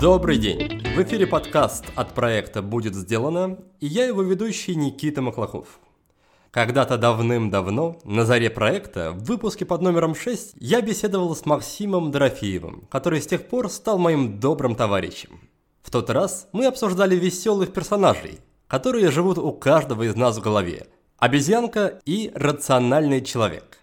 Добрый день! В эфире подкаст от проекта «Будет сделано» и я его ведущий Никита Маклахов. Когда-то давным-давно, на заре проекта, в выпуске под номером 6, я беседовал с Максимом Дорофеевым, который с тех пор стал моим добрым товарищем. В тот раз мы обсуждали веселых персонажей, которые живут у каждого из нас в голове. Обезьянка и рациональный человек.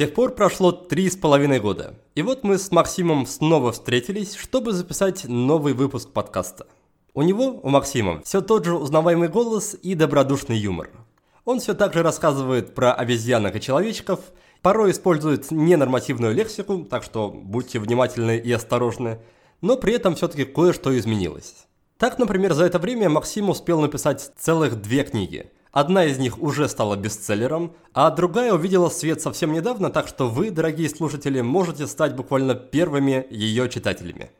Тех пор прошло три с половиной года, и вот мы с Максимом снова встретились, чтобы записать новый выпуск подкаста. У него, у Максима, все тот же узнаваемый голос и добродушный юмор. Он все так же рассказывает про обезьянок и человечков, порой использует ненормативную лексику, так что будьте внимательны и осторожны, но при этом все-таки кое-что изменилось. Так, например, за это время Максим успел написать целых две книги – Одна из них уже стала бестселлером, а другая увидела свет совсем недавно, так что вы, дорогие слушатели, можете стать буквально первыми ее читателями.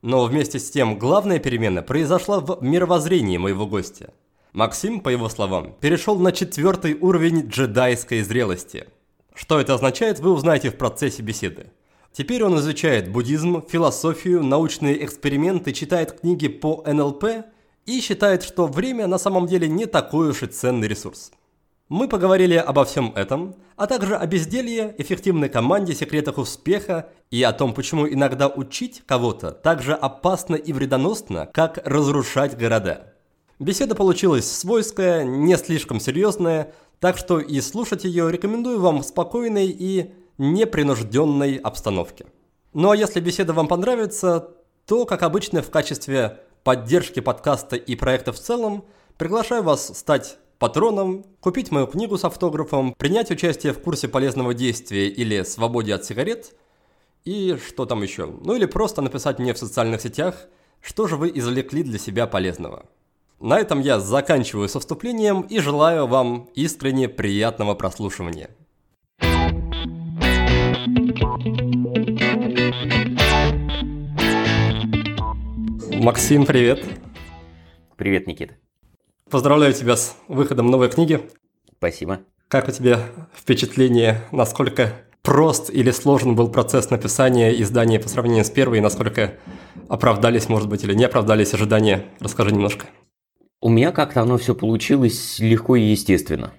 Но вместе с тем главная перемена произошла в мировоззрении моего гостя. Максим, по его словам, перешел на четвертый уровень джедайской зрелости. Что это означает, вы узнаете в процессе беседы. Теперь он изучает буддизм, философию, научные эксперименты, читает книги по НЛП – и считает, что время на самом деле не такой уж и ценный ресурс. Мы поговорили обо всем этом, а также о безделье, эффективной команде, секретах успеха и о том, почему иногда учить кого-то так же опасно и вредоносно, как разрушать города. Беседа получилась свойская, не слишком серьезная, так что и слушать ее рекомендую вам в спокойной и непринужденной обстановке. Ну а если беседа вам понравится, то, как обычно, в качестве поддержки подкаста и проекта в целом, приглашаю вас стать патроном, купить мою книгу с автографом, принять участие в курсе полезного действия или свободе от сигарет и что там еще. Ну или просто написать мне в социальных сетях, что же вы извлекли для себя полезного. На этом я заканчиваю со вступлением и желаю вам искренне приятного прослушивания. Максим, привет. Привет, Никита. Поздравляю тебя с выходом новой книги. Спасибо. Как у тебя впечатление, насколько прост или сложен был процесс написания издания по сравнению с первой, и насколько оправдались, может быть, или не оправдались ожидания? Расскажи немножко. У меня как-то оно все получилось легко и естественно.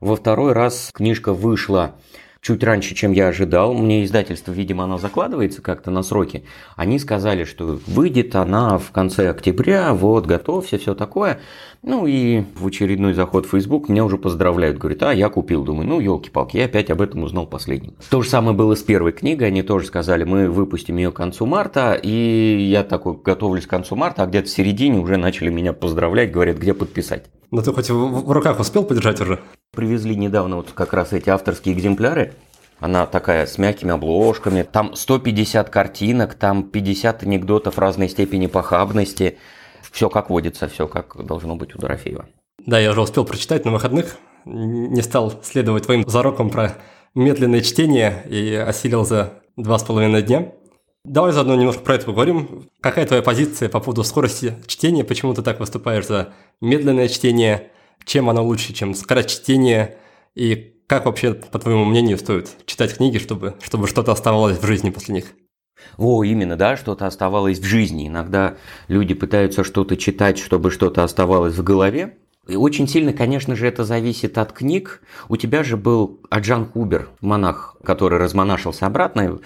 Во второй раз книжка вышла чуть раньше, чем я ожидал. Мне издательство, видимо, оно закладывается как-то на сроки. Они сказали, что выйдет она в конце октября, вот, готовься, все такое. Ну и в очередной заход в Facebook меня уже поздравляют. Говорят, а, я купил. Думаю, ну, елки-палки, я опять об этом узнал последним. То же самое было с первой книгой. Они тоже сказали, мы выпустим ее к концу марта. И я такой готовлюсь к концу марта, а где-то в середине уже начали меня поздравлять, говорят, где подписать. Ну ты хоть в руках успел подержать уже? Привезли недавно вот как раз эти авторские экземпляры. Она такая с мягкими обложками. Там 150 картинок, там 50 анекдотов разной степени похабности. Все как водится, все как должно быть у Дорофеева. Да, я уже успел прочитать на выходных. Не стал следовать твоим зарокам про медленное чтение и осилил за два с половиной дня. Давай заодно немножко про это поговорим. Какая твоя позиция по поводу скорости чтения? Почему ты так выступаешь за медленное чтение? Чем оно лучше, чем скорочтение? И как вообще, по твоему мнению, стоит читать книги, чтобы, чтобы что-то оставалось в жизни после них? О, именно, да, что-то оставалось в жизни. Иногда люди пытаются что-то читать, чтобы что-то оставалось в голове. И очень сильно, конечно же, это зависит от книг. У тебя же был Аджан Хубер, монах, который размонашился обратно.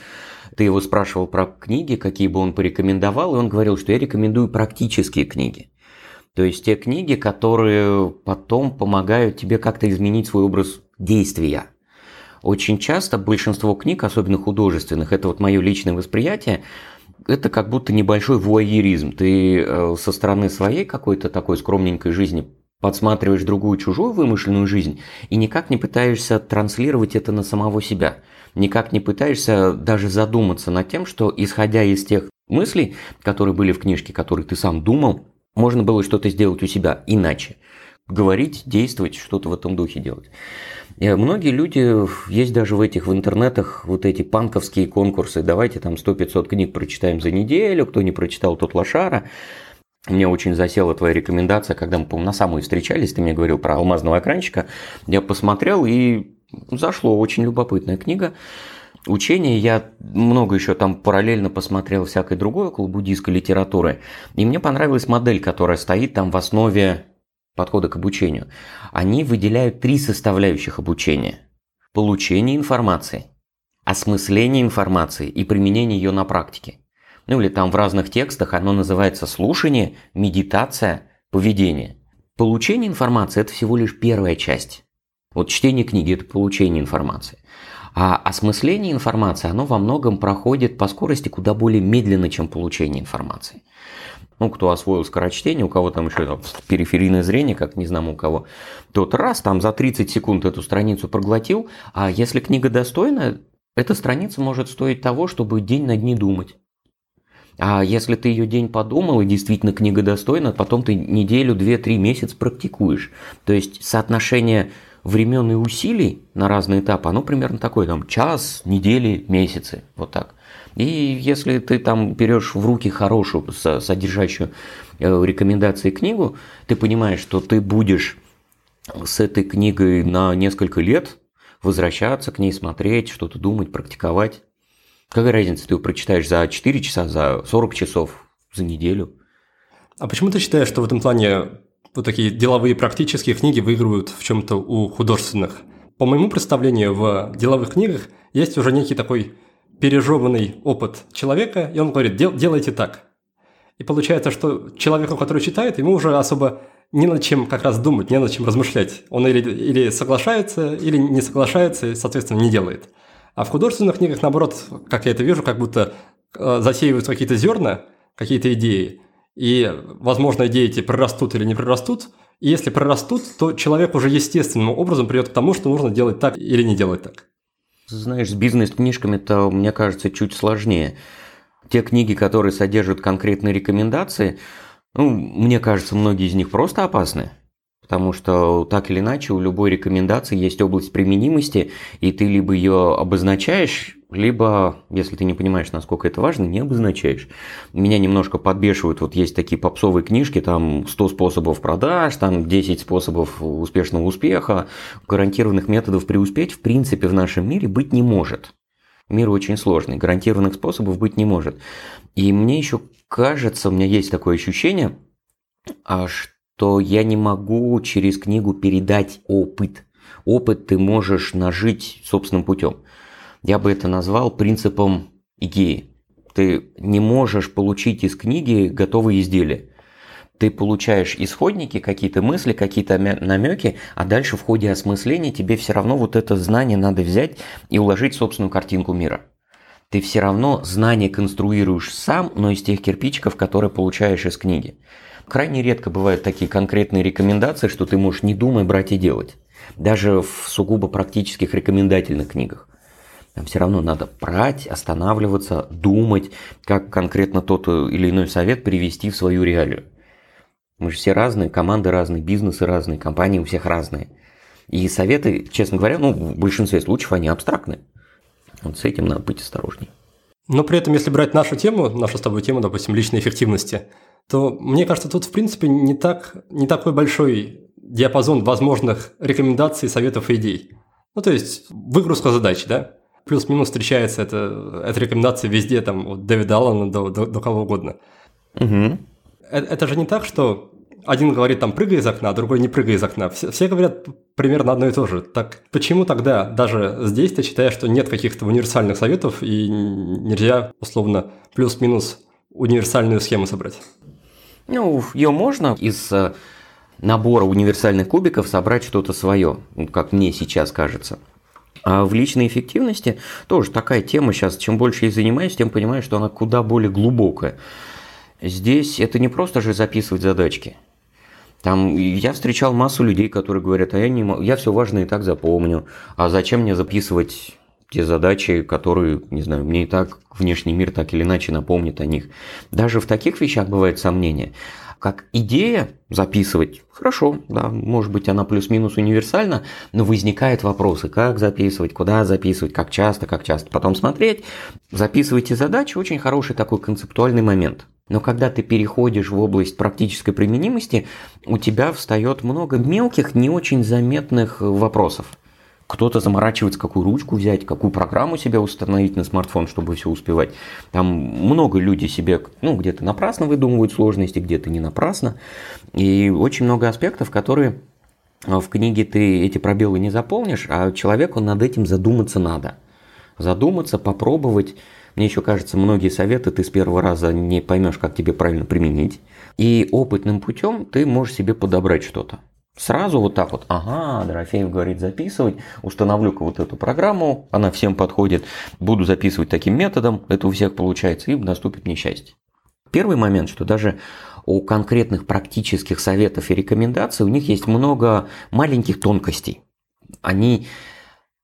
Ты его спрашивал про книги, какие бы он порекомендовал, и он говорил, что я рекомендую практические книги. То есть те книги, которые потом помогают тебе как-то изменить свой образ действия. Очень часто большинство книг, особенно художественных, это вот мое личное восприятие, это как будто небольшой вуайеризм. Ты э, со стороны своей какой-то такой скромненькой жизни подсматриваешь другую чужую вымышленную жизнь и никак не пытаешься транслировать это на самого себя. Никак не пытаешься даже задуматься над тем, что исходя из тех мыслей, которые были в книжке, которые ты сам думал, можно было что-то сделать у себя иначе. Говорить, действовать, что-то в этом духе делать. Многие люди, есть даже в этих в интернетах вот эти панковские конкурсы, давайте там 100-500 книг прочитаем за неделю, кто не прочитал, тот лошара. Мне очень засела твоя рекомендация, когда мы, по-моему, на самой встречались, ты мне говорил про алмазного экранчика. Я посмотрел и зашло, очень любопытная книга. Учения. Я много еще там параллельно посмотрел всякой другой около буддийской литературы. И мне понравилась модель, которая стоит там в основе подхода к обучению. Они выделяют три составляющих обучения. Получение информации, осмысление информации и применение ее на практике. Ну или там в разных текстах оно называется слушание, медитация, поведение. Получение информации – это всего лишь первая часть. Вот чтение книги – это получение информации. А осмысление информации, оно во многом проходит по скорости куда более медленно, чем получение информации. Ну, кто освоил скорочтение, у кого там еще там, периферийное зрение, как не знаю у кого, тот раз там за 30 секунд эту страницу проглотил, а если книга достойна, эта страница может стоить того, чтобы день над ней думать. А если ты ее день подумал и действительно книга достойна, потом ты неделю, две, три месяца практикуешь. То есть соотношение времен и усилий на разные этапы, оно примерно такое, там, час, недели, месяцы, вот так. И если ты там берешь в руки хорошую, содержащую э, рекомендации книгу, ты понимаешь, что ты будешь с этой книгой на несколько лет возвращаться к ней, смотреть, что-то думать, практиковать. Какая разница, ты его прочитаешь за 4 часа, за 40 часов, за неделю? А почему ты считаешь, что в этом плане вот такие деловые практические книги выигрывают в чем-то у художественных? По моему представлению, в деловых книгах есть уже некий такой пережеванный опыт человека, и он говорит, Дел, делайте так. И получается, что человеку, который читает, ему уже особо не над чем как раз думать, не над чем размышлять. Он или, или соглашается, или не соглашается, и, соответственно, не делает. А в художественных книгах, наоборот, как я это вижу, как будто э, засеиваются какие-то зерна, какие-то идеи, и, возможно, идеи эти прорастут или не прорастут, и если прорастут, то человек уже естественным образом придет к тому, что нужно делать так или не делать так. Знаешь, с бизнес-книжками-то, мне кажется, чуть сложнее. Те книги, которые содержат конкретные рекомендации, ну, мне кажется, многие из них просто опасны. Потому что так или иначе у любой рекомендации есть область применимости, и ты либо ее обозначаешь, либо, если ты не понимаешь, насколько это важно, не обозначаешь. Меня немножко подбешивают, вот есть такие попсовые книжки, там 100 способов продаж, там 10 способов успешного успеха, гарантированных методов преуспеть в принципе в нашем мире быть не может. Мир очень сложный, гарантированных способов быть не может. И мне еще кажется, у меня есть такое ощущение, а что то я не могу через книгу передать опыт. Опыт ты можешь нажить собственным путем. Я бы это назвал принципом идеи. Ты не можешь получить из книги готовые изделия. Ты получаешь исходники, какие-то мысли, какие-то намеки, а дальше в ходе осмысления тебе все равно вот это знание надо взять и уложить в собственную картинку мира. Ты все равно знание конструируешь сам, но из тех кирпичиков, которые получаешь из книги. Крайне редко бывают такие конкретные рекомендации, что ты можешь не думая брать и делать. Даже в сугубо практических рекомендательных книгах. Там все равно надо брать, останавливаться, думать, как конкретно тот или иной совет привести в свою реалию. Мы же все разные, команды разные, бизнесы разные, компании у всех разные. И советы, честно говоря, ну, в большинстве случаев они абстрактны. Вот с этим надо быть осторожней. Но при этом, если брать нашу тему, нашу с тобой тему, допустим, личной эффективности, то мне кажется, тут, в принципе, не, так, не такой большой диапазон возможных рекомендаций, советов и идей. Ну, то есть, выгрузка задач, да? Плюс-минус встречается это, эта рекомендация везде, там, от Дэвида Аллана до, до, до кого угодно. Угу. Это, это же не так, что один говорит там прыгай из окна, а другой не прыгай из окна. Все, все говорят примерно одно и то же. Так почему тогда даже здесь ты считаешь, что нет каких-то универсальных советов и нельзя условно плюс-минус универсальную схему собрать? Ну, ее можно из э, набора универсальных кубиков собрать что-то свое, как мне сейчас кажется. А в личной эффективности тоже такая тема сейчас, чем больше я занимаюсь, тем понимаю, что она куда более глубокая. Здесь это не просто же записывать задачки. Там я встречал массу людей, которые говорят, а я, не, я все важное и так запомню, а зачем мне записывать те задачи, которые, не знаю, мне и так внешний мир так или иначе напомнит о них. Даже в таких вещах бывает сомнение. Как идея записывать, хорошо, да, может быть она плюс-минус универсальна, но возникают вопросы, как записывать, куда записывать, как часто, как часто потом смотреть. Записывайте задачи, очень хороший такой концептуальный момент. Но когда ты переходишь в область практической применимости, у тебя встает много мелких, не очень заметных вопросов. Кто-то заморачивается, какую ручку взять, какую программу себе установить на смартфон, чтобы все успевать. Там много людей себе, ну, где-то напрасно выдумывают сложности, где-то не напрасно. И очень много аспектов, которые в книге ты эти пробелы не заполнишь, а человеку над этим задуматься надо. Задуматься, попробовать. Мне еще кажется, многие советы ты с первого раза не поймешь, как тебе правильно применить. И опытным путем ты можешь себе подобрать что-то. Сразу вот так вот, ага, Дорофеев говорит записывать, установлю-ка вот эту программу, она всем подходит, буду записывать таким методом, это у всех получается, и наступит несчастье. Первый момент, что даже у конкретных практических советов и рекомендаций у них есть много маленьких тонкостей. Они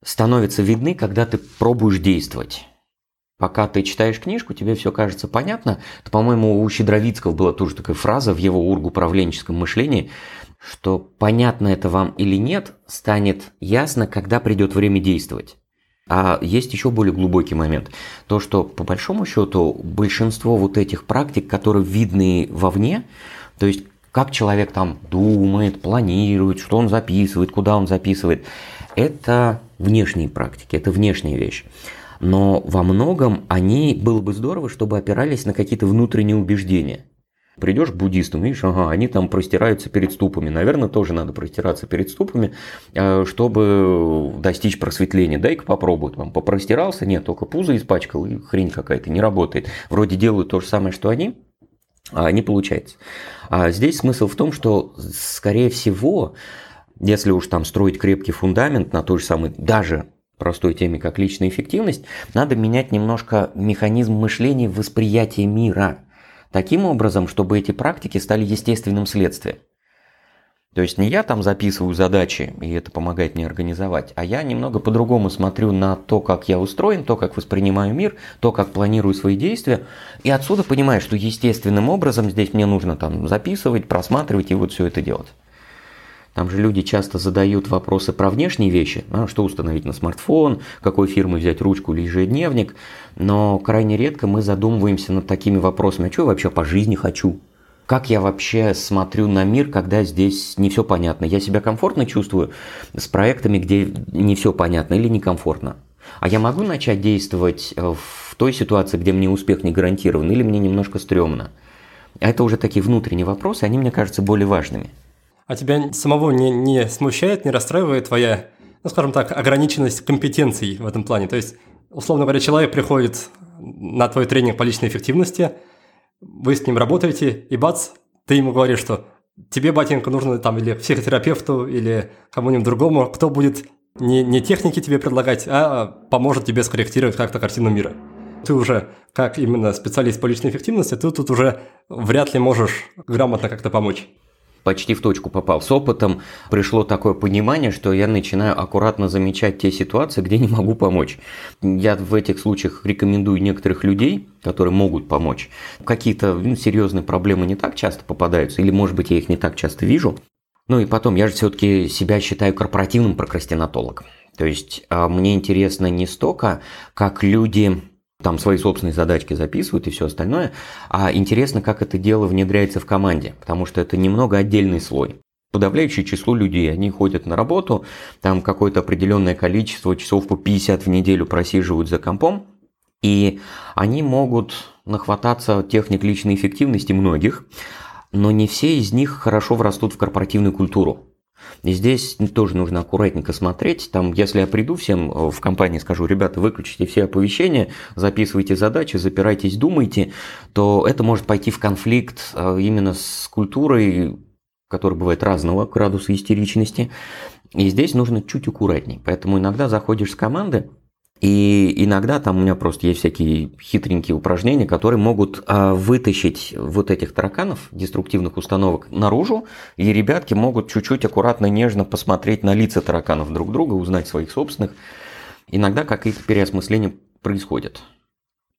становятся видны, когда ты пробуешь действовать. Пока ты читаешь книжку, тебе все кажется понятно. То, по-моему, у Щедровицкого была тоже такая фраза в его ургуправленческом мышлении, что понятно это вам или нет, станет ясно, когда придет время действовать. А есть еще более глубокий момент. То, что по большому счету большинство вот этих практик, которые видны вовне, то есть как человек там думает, планирует, что он записывает, куда он записывает, это внешние практики, это внешняя вещь но во многом они, было бы здорово, чтобы опирались на какие-то внутренние убеждения. Придешь к буддистам, видишь, ага, они там простираются перед ступами. Наверное, тоже надо простираться перед ступами, э, чтобы достичь просветления. Дай-ка попробуй. Там попростирался, нет, только пузо испачкал, и хрень какая-то не работает. Вроде делают то же самое, что они, а не получается. А здесь смысл в том, что, скорее всего, если уж там строить крепкий фундамент на той же самой, даже простой теме, как личная эффективность, надо менять немножко механизм мышления восприятия мира. Таким образом, чтобы эти практики стали естественным следствием. То есть не я там записываю задачи, и это помогает мне организовать, а я немного по-другому смотрю на то, как я устроен, то, как воспринимаю мир, то, как планирую свои действия, и отсюда понимаю, что естественным образом здесь мне нужно там записывать, просматривать и вот все это делать. Там же люди часто задают вопросы про внешние вещи, а, что установить на смартфон, какой фирмы взять ручку или ежедневник, но крайне редко мы задумываемся над такими вопросами, а что я вообще по жизни хочу? Как я вообще смотрю на мир, когда здесь не все понятно? Я себя комфортно чувствую с проектами, где не все понятно или некомфортно? А я могу начать действовать э, в той ситуации, где мне успех не гарантирован, или мне немножко стрёмно? Это уже такие внутренние вопросы, они, мне кажется, более важными. А тебя самого не, не смущает, не расстраивает твоя, ну, скажем так, ограниченность компетенций в этом плане? То есть, условно говоря, человек приходит на твой тренинг по личной эффективности, вы с ним работаете, и бац, ты ему говоришь, что тебе, батенька, нужно там или психотерапевту, или кому-нибудь другому, кто будет не, не техники тебе предлагать, а поможет тебе скорректировать как-то картину мира. Ты уже, как именно специалист по личной эффективности, ты тут уже вряд ли можешь грамотно как-то помочь почти в точку попал. С опытом пришло такое понимание, что я начинаю аккуратно замечать те ситуации, где не могу помочь. Я в этих случаях рекомендую некоторых людей, которые могут помочь. Какие-то ну, серьезные проблемы не так часто попадаются, или, может быть, я их не так часто вижу. Ну и потом, я же все-таки себя считаю корпоративным прокрастинатологом. То есть а, мне интересно не столько, как люди там свои собственные задачки записывают и все остальное. А интересно, как это дело внедряется в команде, потому что это немного отдельный слой. Подавляющее число людей, они ходят на работу, там какое-то определенное количество часов по 50 в неделю просиживают за компом, и они могут нахвататься техник личной эффективности многих, но не все из них хорошо врастут в корпоративную культуру. И здесь тоже нужно аккуратненько смотреть. Там, если я приду всем э, в компании, скажу, ребята, выключите все оповещения, записывайте задачи, запирайтесь, думайте, то это может пойти в конфликт э, именно с культурой, которая бывает разного градуса истеричности. И здесь нужно чуть аккуратней. Поэтому иногда заходишь с команды, и иногда там у меня просто есть всякие хитренькие упражнения, которые могут а, вытащить вот этих тараканов, деструктивных установок, наружу, и ребятки могут чуть-чуть аккуратно, нежно посмотреть на лица тараканов друг друга, узнать своих собственных. Иногда какие-то переосмысления происходят.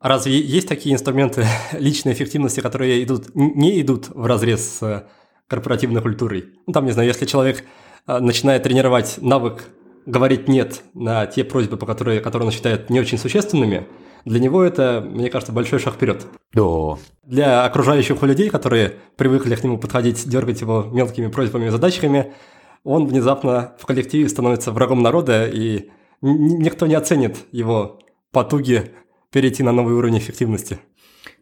Разве есть такие инструменты личной эффективности, которые идут, не идут в разрез с корпоративной культурой? Ну, там, не знаю, если человек а, начинает тренировать навык говорить «нет» на те просьбы, по которые, которые он считает не очень существенными, для него это, мне кажется, большой шаг вперед. Да. Для окружающих людей, которые привыкли к нему подходить, дергать его мелкими просьбами и задачками, он внезапно в коллективе становится врагом народа, и никто не оценит его потуги перейти на новый уровень эффективности.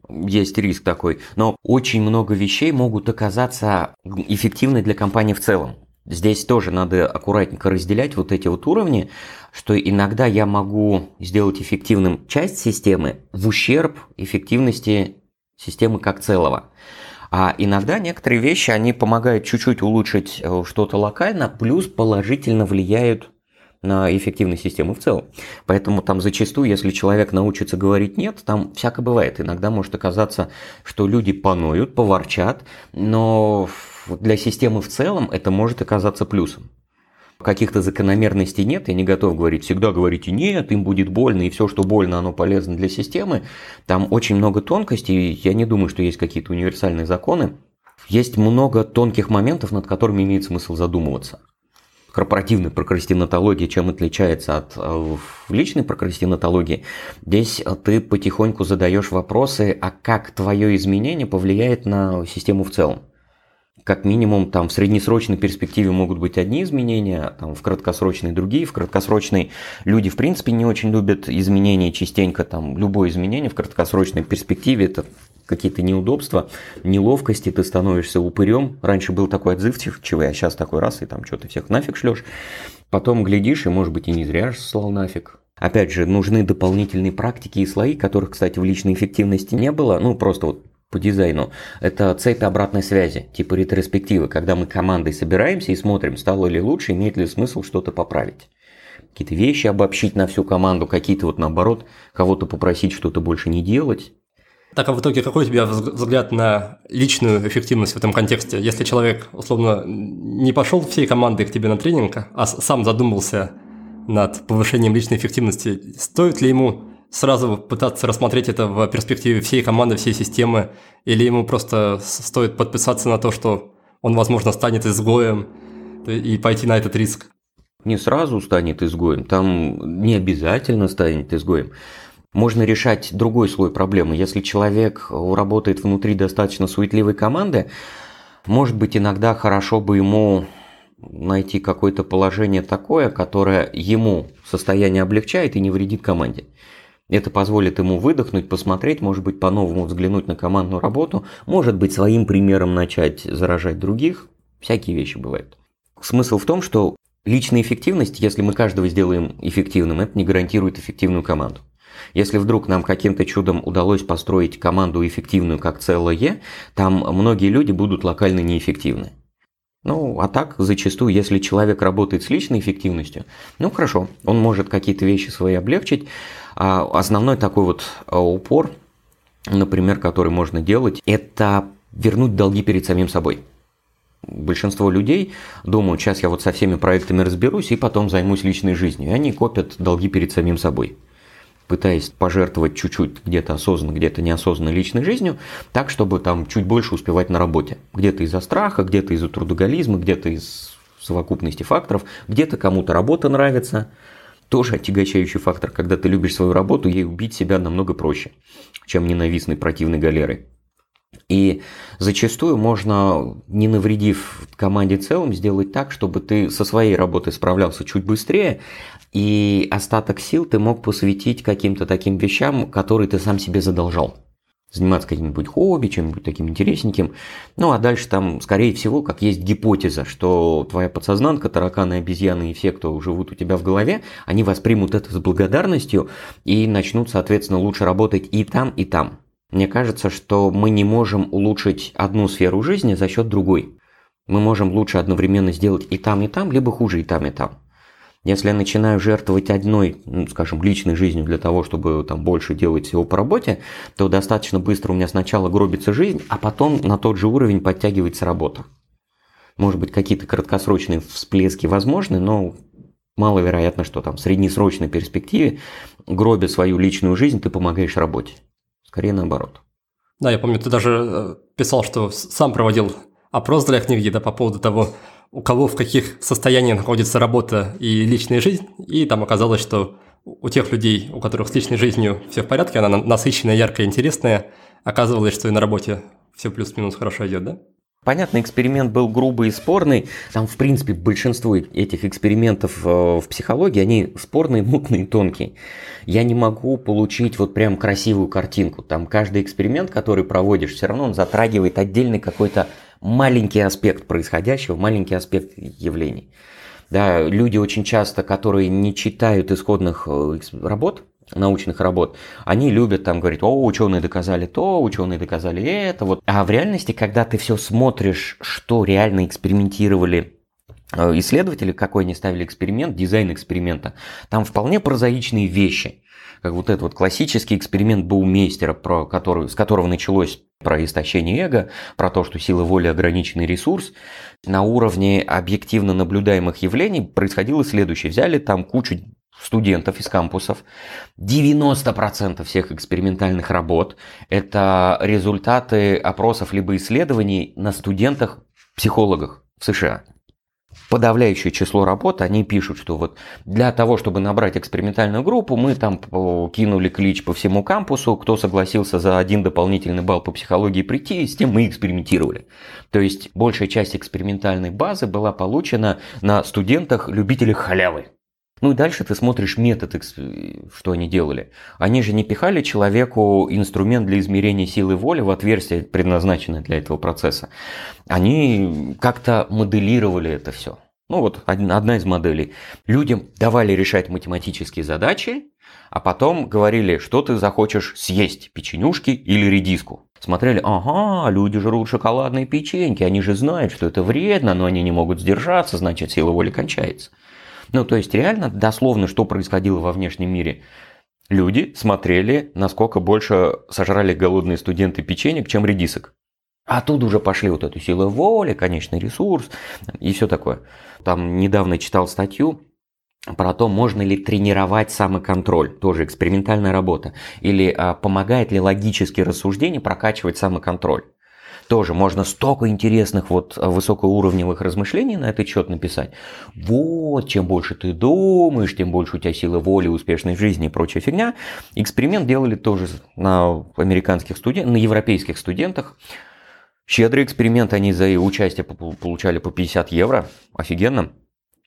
Есть риск такой. Но очень много вещей могут оказаться эффективны для компании в целом. Здесь тоже надо аккуратненько разделять вот эти вот уровни, что иногда я могу сделать эффективным часть системы в ущерб эффективности системы как целого. А иногда некоторые вещи, они помогают чуть-чуть улучшить э, что-то локально, плюс положительно влияют на эффективность системы в целом. Поэтому там зачастую, если человек научится говорить «нет», там всякое бывает. Иногда может оказаться, что люди поноют, поворчат, но для системы в целом это может оказаться плюсом. Каких-то закономерностей нет, я не готов говорить. Всегда говорите нет, им будет больно, и все, что больно, оно полезно для системы. Там очень много тонкостей, я не думаю, что есть какие-то универсальные законы. Есть много тонких моментов, над которыми имеет смысл задумываться корпоративной прокрастинатологии, чем отличается от э, личной прокрастинатологии, здесь ты потихоньку задаешь вопросы, а как твое изменение повлияет на систему в целом как минимум там в среднесрочной перспективе могут быть одни изменения, там в краткосрочной другие. В краткосрочной люди в принципе не очень любят изменения частенько, там любое изменение в краткосрочной перспективе это какие-то неудобства, неловкости, ты становишься упырем. Раньше был такой отзывчивый, а сейчас такой раз, и там что ты всех нафиг шлешь. Потом глядишь, и может быть и не зря слал нафиг. Опять же, нужны дополнительные практики и слои, которых, кстати, в личной эффективности не было. Ну, просто вот по дизайну, это цепь обратной связи, типа ретроспективы, когда мы командой собираемся и смотрим, стало ли лучше, имеет ли смысл что-то поправить. Какие-то вещи обобщить на всю команду, какие-то вот наоборот, кого-то попросить что-то больше не делать. Так, а в итоге какой у тебя взгляд на личную эффективность в этом контексте? Если человек, условно, не пошел всей командой к тебе на тренинг, а сам задумался над повышением личной эффективности, стоит ли ему сразу пытаться рассмотреть это в перспективе всей команды, всей системы, или ему просто стоит подписаться на то, что он, возможно, станет изгоем и пойти на этот риск? Не сразу станет изгоем, там не обязательно станет изгоем. Можно решать другой слой проблемы. Если человек работает внутри достаточно суетливой команды, может быть, иногда хорошо бы ему найти какое-то положение такое, которое ему состояние облегчает и не вредит команде. Это позволит ему выдохнуть, посмотреть, может быть, по-новому взглянуть на командную работу, может быть, своим примером начать заражать других. Всякие вещи бывают. Смысл в том, что личная эффективность, если мы каждого сделаем эффективным, это не гарантирует эффективную команду. Если вдруг нам каким-то чудом удалось построить команду эффективную как целое, там многие люди будут локально неэффективны. Ну, а так, зачастую, если человек работает с личной эффективностью, ну хорошо, он может какие-то вещи свои облегчить. А основной такой вот а, упор, например, который можно делать, это вернуть долги перед самим собой. Большинство людей думают, сейчас я вот со всеми проектами разберусь и потом займусь личной жизнью. И они копят долги перед самим собой пытаясь пожертвовать чуть-чуть где-то осознанно, где-то неосознанно личной жизнью, так, чтобы там чуть больше успевать на работе. Где-то из-за страха, где-то из-за трудоголизма, где-то из совокупности факторов, где-то кому-то работа нравится. Тоже отягощающий фактор, когда ты любишь свою работу, ей убить себя намного проще, чем ненавистной противной галерой. И зачастую можно, не навредив команде целом, сделать так, чтобы ты со своей работой справлялся чуть быстрее, и остаток сил ты мог посвятить каким-то таким вещам, которые ты сам себе задолжал. Заниматься каким-нибудь хобби, чем-нибудь таким интересненьким. Ну а дальше там, скорее всего, как есть гипотеза, что твоя подсознанка, тараканы, обезьяны и все, кто живут у тебя в голове, они воспримут это с благодарностью и начнут, соответственно, лучше работать и там, и там. Мне кажется, что мы не можем улучшить одну сферу жизни за счет другой. Мы можем лучше одновременно сделать и там, и там, либо хуже и там, и там. Если я начинаю жертвовать одной, ну, скажем, личной жизнью для того, чтобы там больше делать всего по работе, то достаточно быстро у меня сначала гробится жизнь, а потом на тот же уровень подтягивается работа. Может быть, какие-то краткосрочные всплески возможны, но маловероятно, что там в среднесрочной перспективе, гробя свою личную жизнь, ты помогаешь работе. Скорее наоборот. Да, я помню, ты даже э, писал, что сам проводил опрос для книги да, по поводу того, у кого в каких состояниях находится работа и личная жизнь, и там оказалось, что у тех людей, у которых с личной жизнью все в порядке, она насыщенная, яркая, интересная, оказывалось, что и на работе все плюс-минус хорошо идет, да? Понятно, эксперимент был грубый и спорный. Там, в принципе, большинство этих экспериментов э, в психологии, они спорные, мутные, тонкие. Я не могу получить вот прям красивую картинку. Там каждый эксперимент, который проводишь, все равно он затрагивает отдельный какой-то маленький аспект происходящего, маленький аспект явлений. Да, люди очень часто, которые не читают исходных э, работ, научных работ, они любят там говорить, о, ученые доказали то, ученые доказали это, вот. А в реальности, когда ты все смотришь, что реально экспериментировали исследователи, какой они ставили эксперимент, дизайн эксперимента, там вполне прозаичные вещи. Как вот этот вот классический эксперимент Баумейстера, про который, с которого началось про истощение эго, про то, что сила воли ограниченный ресурс. На уровне объективно наблюдаемых явлений происходило следующее. Взяли там кучу студентов из кампусов. 90% всех экспериментальных работ – это результаты опросов либо исследований на студентах-психологах в США подавляющее число работ, они пишут, что вот для того, чтобы набрать экспериментальную группу, мы там кинули клич по всему кампусу, кто согласился за один дополнительный балл по психологии прийти, с тем мы экспериментировали. То есть большая часть экспериментальной базы была получена на студентах-любителях халявы. Ну и дальше ты смотришь метод, что они делали. Они же не пихали человеку инструмент для измерения силы воли в отверстие, предназначенное для этого процесса. Они как-то моделировали это все. Ну вот одна из моделей. Людям давали решать математические задачи, а потом говорили, что ты захочешь съесть, печенюшки или редиску. Смотрели, ага, люди жрут шоколадные печеньки, они же знают, что это вредно, но они не могут сдержаться, значит сила воли кончается. Ну, то есть реально, дословно, что происходило во внешнем мире. Люди смотрели, насколько больше сожрали голодные студенты печенек, чем редисок. А тут уже пошли вот эту силу воли, конечный ресурс и все такое. Там недавно читал статью про то, можно ли тренировать самоконтроль, тоже экспериментальная работа, или а, помогает ли логические рассуждения прокачивать самоконтроль тоже можно столько интересных вот высокоуровневых размышлений на этот счет написать. Вот, чем больше ты думаешь, тем больше у тебя силы воли, успешной жизни и прочая фигня. Эксперимент делали тоже на американских студентах, на европейских студентах. Щедрый эксперимент, они за участие получали по 50 евро. Офигенно.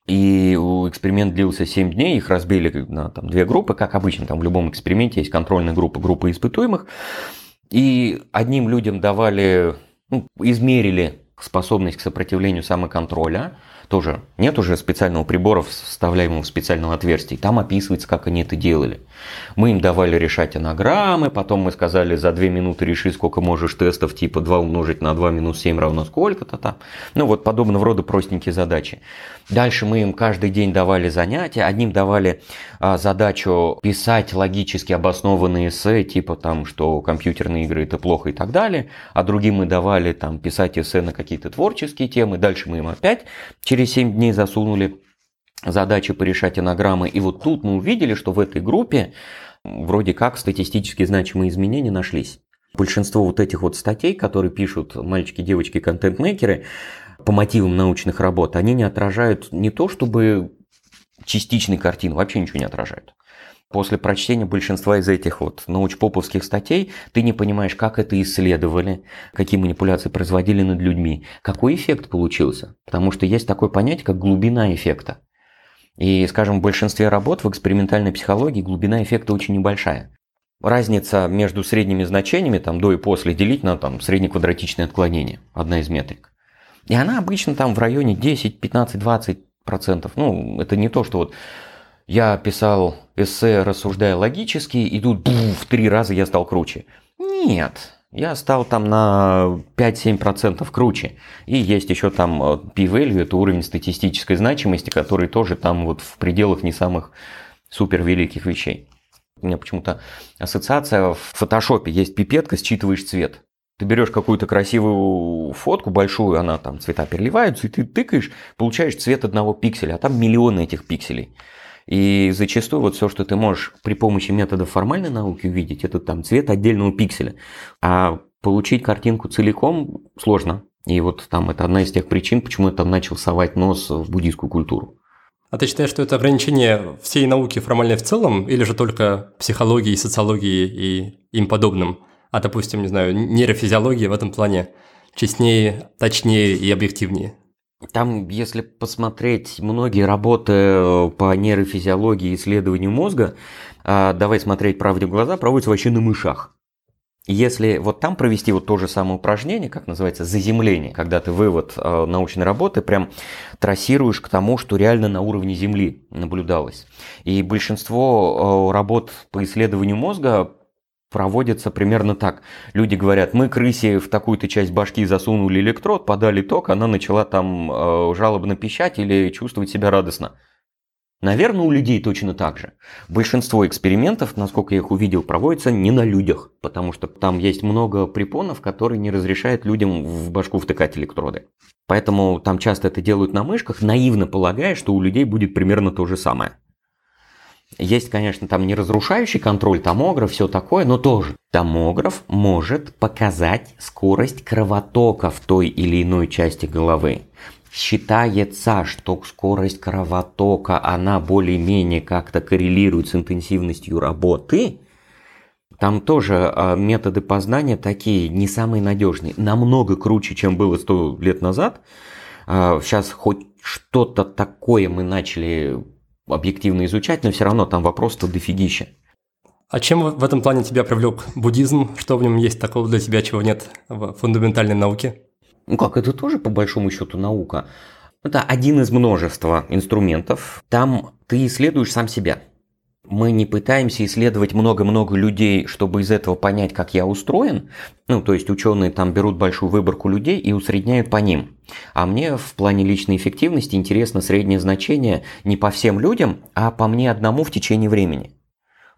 И эксперимент длился 7 дней, их разбили на там, две группы, как обычно, там в любом эксперименте есть контрольная группа, группа испытуемых. И одним людям давали ну, измерили способность к сопротивлению самоконтроля, тоже нет уже специального прибора, вставляемого в специального отверстия. Там описывается, как они это делали. Мы им давали решать анаграммы, потом мы сказали, за 2 минуты реши, сколько можешь тестов, типа 2 умножить на 2 минус 7 равно сколько-то там. Ну вот подобного рода простенькие задачи. Дальше мы им каждый день давали занятия. Одним давали а, задачу писать логически обоснованные эссе, типа там, что компьютерные игры это плохо и так далее. А другим мы давали там писать эссе на какие-то творческие темы. Дальше мы им опять через 7 дней засунули задачи порешать анаграммы. И вот тут мы увидели, что в этой группе вроде как статистически значимые изменения нашлись. Большинство вот этих вот статей, которые пишут мальчики, девочки, контент-мейкеры, по мотивам научных работ, они не отражают не то чтобы частичной картины, вообще ничего не отражают. После прочтения большинства из этих вот научпоповских статей ты не понимаешь, как это исследовали, какие манипуляции производили над людьми, какой эффект получился. Потому что есть такое понятие, как глубина эффекта. И, скажем, в большинстве работ в экспериментальной психологии глубина эффекта очень небольшая. Разница между средними значениями, там, до и после, делить на там, среднеквадратичное отклонение, одна из метрик. И она обычно там в районе 10, 15, 20 процентов. Ну, это не то, что вот я писал эссе, рассуждая логически, и тут буф, в три раза я стал круче. Нет, я стал там на 5-7% круче. И есть еще там э, p-value, это уровень статистической значимости, который тоже там вот в пределах не самых супер великих вещей. У меня почему-то ассоциация в фотошопе есть пипетка, считываешь цвет. Ты берешь какую-то красивую фотку большую, она там цвета переливаются, и ты тыкаешь, получаешь цвет одного пикселя, а там миллионы этих пикселей. И зачастую вот все, что ты можешь при помощи методов формальной науки увидеть, это там цвет отдельного пикселя. А получить картинку целиком сложно. И вот там это одна из тех причин, почему я там начал совать нос в буддийскую культуру. А ты считаешь, что это ограничение всей науки формальной в целом, или же только психологии, социологии и им подобным? а, допустим, не знаю, нейрофизиология в этом плане честнее, точнее и объективнее? Там, если посмотреть многие работы э, по нейрофизиологии и исследованию мозга, а, давай смотреть правде в глаза, проводятся вообще на мышах. Если вот там провести вот то же самое упражнение, как называется, заземление, когда ты вывод э, научной работы прям трассируешь к тому, что реально на уровне Земли наблюдалось. И большинство э, работ по исследованию мозга проводится примерно так. Люди говорят, мы крысе в такую-то часть башки засунули электрод, подали ток, она начала там э, жалобно пищать или чувствовать себя радостно. Наверное, у людей точно так же. Большинство экспериментов, насколько я их увидел, проводятся не на людях, потому что там есть много препонов, которые не разрешают людям в башку втыкать электроды. Поэтому там часто это делают на мышках, наивно полагая, что у людей будет примерно то же самое. Есть, конечно, там не разрушающий контроль, томограф, все такое, но тоже. Томограф может показать скорость кровотока в той или иной части головы. Считается, что скорость кровотока, она более-менее как-то коррелирует с интенсивностью работы. Там тоже а, методы познания такие не самые надежные. Намного круче, чем было 100 лет назад. Сейчас а, хоть что-то такое мы начали объективно изучать, но все равно там вопрос-то дофигища. А чем в этом плане тебя привлек буддизм? Что в нем есть такого для тебя, чего нет в фундаментальной науке? Ну как, это тоже по большому счету наука. Это один из множества инструментов. Там ты исследуешь сам себя. Мы не пытаемся исследовать много-много людей, чтобы из этого понять, как я устроен. Ну, то есть ученые там берут большую выборку людей и усредняют по ним. А мне в плане личной эффективности интересно среднее значение не по всем людям, а по мне одному в течение времени.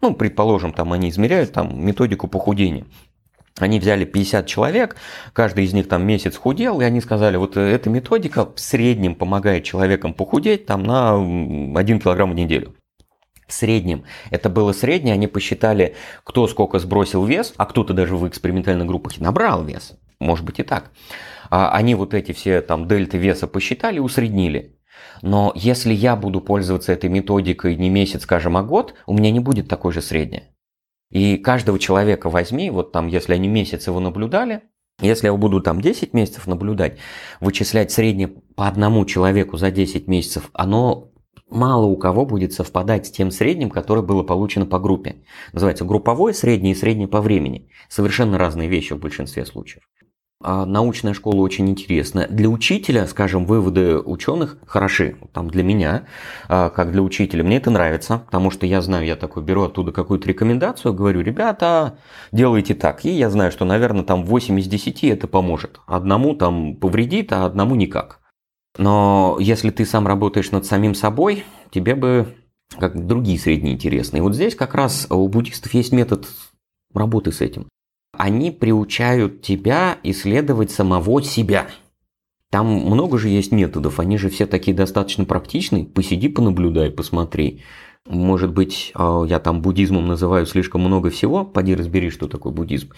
Ну, предположим, там они измеряют там методику похудения. Они взяли 50 человек, каждый из них там месяц худел, и они сказали, вот эта методика в среднем помогает человекам похудеть там на 1 килограмм в неделю. В среднем. Это было среднее, они посчитали, кто сколько сбросил вес, а кто-то даже в экспериментальных группах набрал вес. Может быть и так. А они вот эти все там дельты веса посчитали, усреднили. Но если я буду пользоваться этой методикой не месяц, скажем, а год, у меня не будет такой же среднее. И каждого человека возьми, вот там, если они месяц его наблюдали, если я буду там 10 месяцев наблюдать, вычислять среднее по одному человеку за 10 месяцев, оно мало у кого будет совпадать с тем средним, которое было получено по группе. Называется групповое среднее и среднее по времени. Совершенно разные вещи в большинстве случаев. А научная школа очень интересна. Для учителя, скажем, выводы ученых хороши. Там для меня, а, как для учителя, мне это нравится, потому что я знаю, я такой беру оттуда какую-то рекомендацию, говорю, ребята, делайте так. И я знаю, что, наверное, там 8 из 10 это поможет. Одному там повредит, а одному никак. Но если ты сам работаешь над самим собой, тебе бы как другие средние интересные. Вот здесь как раз у буддистов есть метод работы с этим они приучают тебя исследовать самого себя. Там много же есть методов, они же все такие достаточно практичные. Посиди, понаблюдай, посмотри. Может быть, а, я там буддизмом называю слишком много всего, поди разбери, что такое буддизм.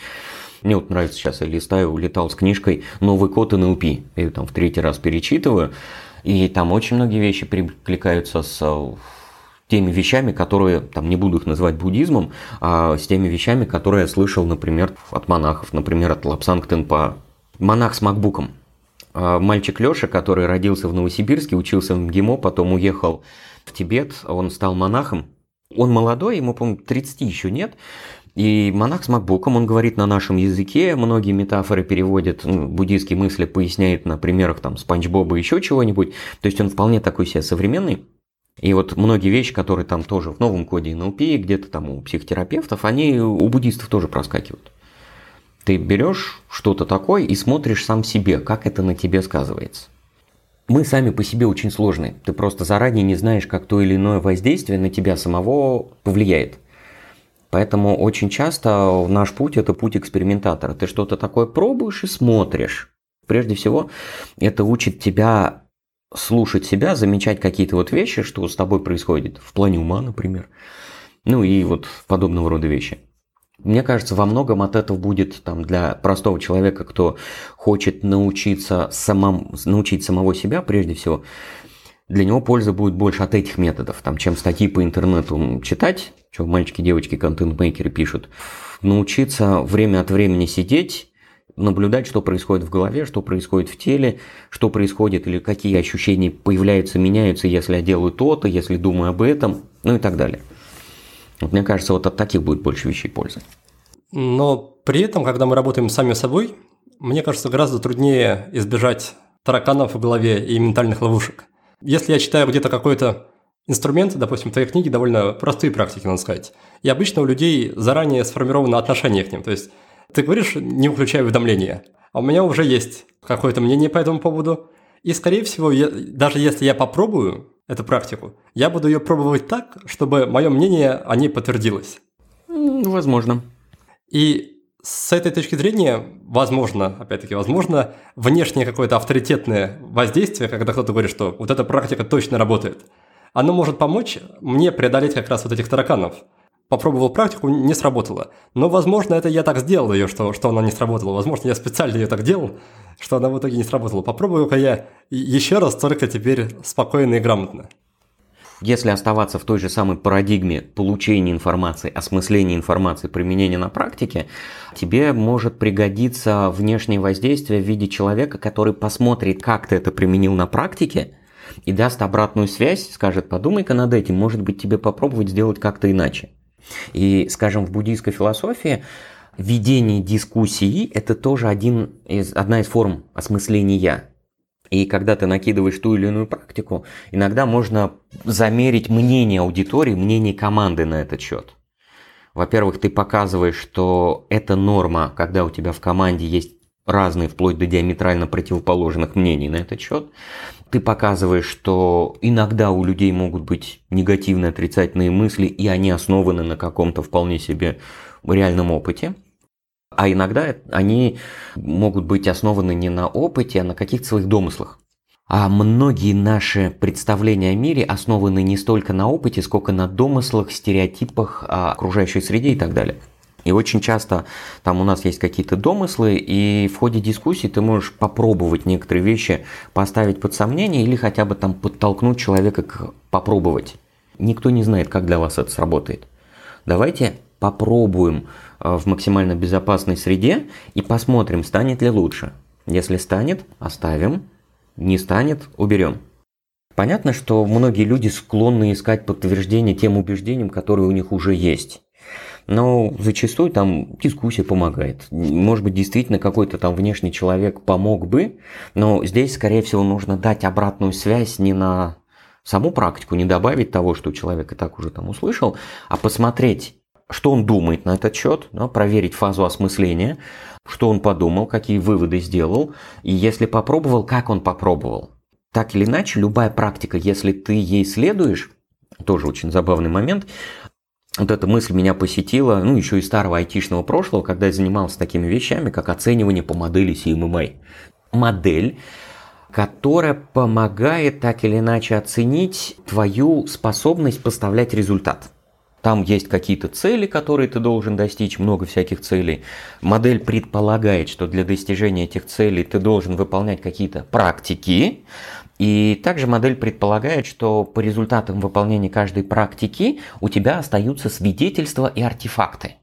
Мне вот нравится сейчас, я листаю, улетал с книжкой «Новый код НЛП». Я ее там в третий раз перечитываю, и там очень многие вещи прикликаются с теми вещами, которые, там не буду их называть буддизмом, а с теми вещами, которые я слышал, например, от монахов, например, от Лапсанг Тенпа. Монах с макбуком. А мальчик Леша, который родился в Новосибирске, учился в МГИМО, потом уехал в Тибет, он стал монахом. Он молодой, ему, по-моему, 30 еще нет. И монах с макбуком, он говорит на нашем языке, многие метафоры переводит, ну, буддийские мысли поясняет на примерах там Спанч Боба еще чего-нибудь. То есть он вполне такой себе современный. И вот многие вещи, которые там тоже в новом коде НЛП, где-то там у психотерапевтов, они у буддистов тоже проскакивают. Ты берешь что-то такое и смотришь сам себе, как это на тебе сказывается. Мы сами по себе очень сложны. Ты просто заранее не знаешь, как то или иное воздействие на тебя самого повлияет. Поэтому очень часто наш путь – это путь экспериментатора. Ты что-то такое пробуешь и смотришь. Прежде всего, это учит тебя слушать себя, замечать какие-то вот вещи, что с тобой происходит, в плане ума, например. Ну и вот подобного рода вещи. Мне кажется, во многом от этого будет там, для простого человека, кто хочет научиться самому, научить самого себя прежде всего, для него польза будет больше от этих методов, там, чем статьи по интернету читать, что мальчики, девочки, контент-мейкеры пишут. Научиться время от времени сидеть наблюдать, что происходит в голове, что происходит в теле, что происходит или какие ощущения появляются, меняются, если я делаю то-то, если думаю об этом, ну и так далее. Вот мне кажется, вот от таких будет больше вещей пользы. Но при этом, когда мы работаем сами собой, мне кажется, гораздо труднее избежать тараканов в голове и ментальных ловушек. Если я читаю где-то какой-то инструмент, допустим, в твоей книге довольно простые практики, надо сказать, и обычно у людей заранее сформировано отношение к ним. То есть ты говоришь, не включая уведомления, а у меня уже есть какое-то мнение по этому поводу, и, скорее всего, я, даже если я попробую эту практику, я буду ее пробовать так, чтобы мое мнение о ней подтвердилось. Возможно. И с этой точки зрения, возможно, опять-таки, возможно, внешнее какое-то авторитетное воздействие, когда кто-то говорит, что вот эта практика точно работает, оно может помочь мне преодолеть как раз вот этих тараканов – попробовал практику, не сработало. Но, возможно, это я так сделал ее, что, что она не сработала. Возможно, я специально ее так делал, что она в итоге не сработала. Попробую-ка я еще раз, только теперь спокойно и грамотно. Если оставаться в той же самой парадигме получения информации, осмысления информации, применения на практике, тебе может пригодиться внешнее воздействие в виде человека, который посмотрит, как ты это применил на практике, и даст обратную связь, скажет, подумай-ка над этим, может быть тебе попробовать сделать как-то иначе. И, скажем, в буддийской философии ведение дискуссии – это тоже один из, одна из форм осмысления. И когда ты накидываешь ту или иную практику, иногда можно замерить мнение аудитории, мнение команды на этот счет. Во-первых, ты показываешь, что это норма, когда у тебя в команде есть разные, вплоть до диаметрально противоположных мнений на этот счет. Ты показываешь, что иногда у людей могут быть негативные, отрицательные мысли, и они основаны на каком-то вполне себе реальном опыте. А иногда они могут быть основаны не на опыте, а на каких-то своих домыслах. А многие наши представления о мире основаны не столько на опыте, сколько на домыслах, стереотипах о окружающей среде и так далее. И очень часто там у нас есть какие-то домыслы, и в ходе дискуссии ты можешь попробовать некоторые вещи поставить под сомнение или хотя бы там подтолкнуть человека к попробовать. Никто не знает, как для вас это сработает. Давайте попробуем в максимально безопасной среде и посмотрим, станет ли лучше. Если станет, оставим, не станет, уберем. Понятно, что многие люди склонны искать подтверждение тем убеждениям, которые у них уже есть. Но зачастую там дискуссия помогает. Может быть, действительно какой-то там внешний человек помог бы, но здесь, скорее всего, нужно дать обратную связь не на саму практику, не добавить того, что человек и так уже там услышал, а посмотреть, что он думает на этот счет, да, проверить фазу осмысления, что он подумал, какие выводы сделал, и если попробовал, как он попробовал. Так или иначе, любая практика, если ты ей следуешь, тоже очень забавный момент, вот эта мысль меня посетила, ну, еще из старого айтишного прошлого, когда я занимался такими вещами, как оценивание по модели CMMI. Модель, которая помогает так или иначе оценить твою способность поставлять результат. Там есть какие-то цели, которые ты должен достичь, много всяких целей. Модель предполагает, что для достижения этих целей ты должен выполнять какие-то практики, и также модель предполагает, что по результатам выполнения каждой практики у тебя остаются свидетельства и артефакты.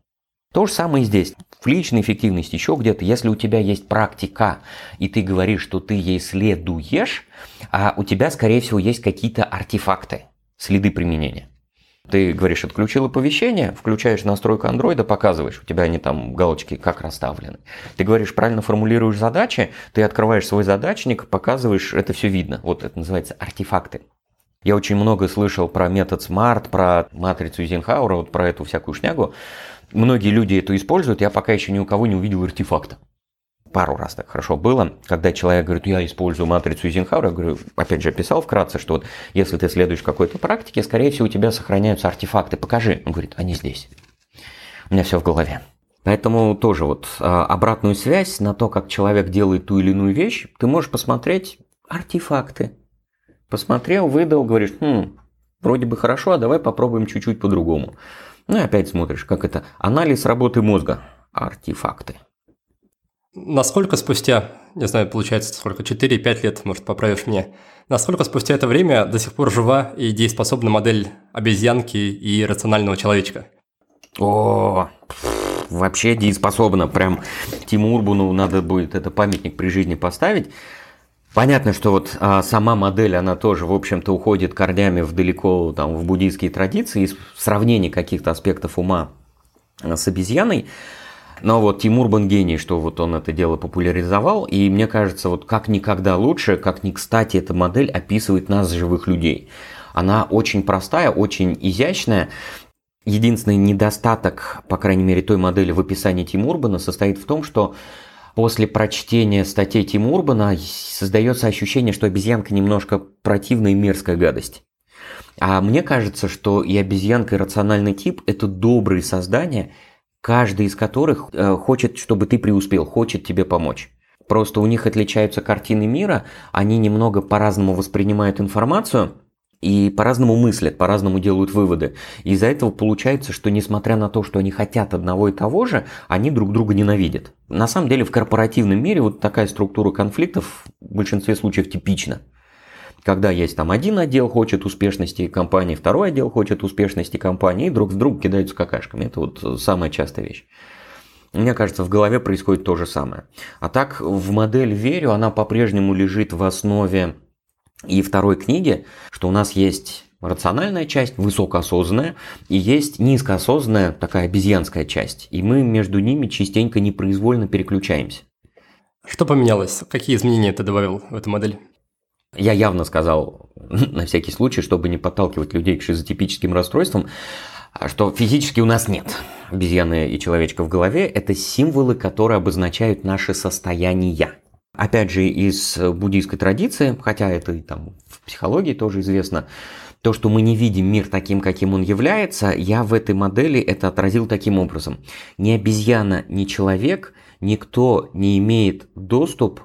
То же самое и здесь. В личной эффективности еще где-то, если у тебя есть практика, и ты говоришь, что ты ей следуешь, а у тебя, скорее всего, есть какие-то артефакты, следы применения. Ты говоришь, отключил оповещение, включаешь настройку андроида, показываешь, у тебя они там галочки как расставлены. Ты говоришь, правильно формулируешь задачи, ты открываешь свой задачник, показываешь, это все видно. Вот это называется артефакты. Я очень много слышал про метод SMART, про матрицу Эйзенхауэра, вот про эту всякую шнягу. Многие люди это используют, я пока еще ни у кого не увидел артефакта пару раз так хорошо было, когда человек говорит, я использую матрицу Эйзенхауэра, я говорю, опять же, описал вкратце, что вот если ты следуешь какой-то практике, скорее всего, у тебя сохраняются артефакты, покажи. Он говорит, они здесь. У меня все в голове. Поэтому тоже вот а, обратную связь на то, как человек делает ту или иную вещь, ты можешь посмотреть артефакты. Посмотрел, выдал, говоришь, хм, вроде бы хорошо, а давай попробуем чуть-чуть по-другому. Ну и опять смотришь, как это анализ работы мозга. Артефакты. Насколько спустя, не знаю, получается сколько, 4-5 лет, может, поправишь мне, насколько спустя это время до сих пор жива и дееспособна модель обезьянки и рационального человечка? О, вообще дееспособна. Прям Тиму Урбану надо будет это памятник при жизни поставить. Понятно, что вот а, сама модель, она тоже, в общем-то, уходит корнями в далеко там, в буддийские традиции, из сравнения каких-то аспектов ума а, с обезьяной. Но вот Тимур Бан гений, что вот он это дело популяризовал, и мне кажется, вот как никогда лучше, как ни кстати, эта модель описывает нас, живых людей. Она очень простая, очень изящная. Единственный недостаток, по крайней мере, той модели в описании Тимурбана состоит в том, что после прочтения статей Тима Урбана создается ощущение, что обезьянка немножко противная и мерзкая гадость. А мне кажется, что и обезьянка, и рациональный тип – это добрые создания, каждый из которых э, хочет, чтобы ты преуспел, хочет тебе помочь. Просто у них отличаются картины мира, они немного по-разному воспринимают информацию – и по-разному мыслят, по-разному делают выводы. Из-за этого получается, что несмотря на то, что они хотят одного и того же, они друг друга ненавидят. На самом деле в корпоративном мире вот такая структура конфликтов в большинстве случаев типична. Когда есть там один отдел хочет успешности компании, второй отдел хочет успешности компании, и друг с другом кидаются какашками. Это вот самая частая вещь. Мне кажется, в голове происходит то же самое. А так, в модель верю, она по-прежнему лежит в основе и второй книги, что у нас есть рациональная часть, высокоосознанная, и есть низкоосознанная, такая обезьянская часть. И мы между ними частенько непроизвольно переключаемся. Что поменялось? Какие изменения ты добавил в эту модель? Я явно сказал, на всякий случай, чтобы не подталкивать людей к шизотипическим расстройствам, что физически у нас нет обезьяны и человечка в голове. Это символы, которые обозначают наши состояния. Опять же, из буддийской традиции, хотя это и там в психологии тоже известно, то, что мы не видим мир таким, каким он является, я в этой модели это отразил таким образом. Ни обезьяна, ни человек, никто не имеет доступ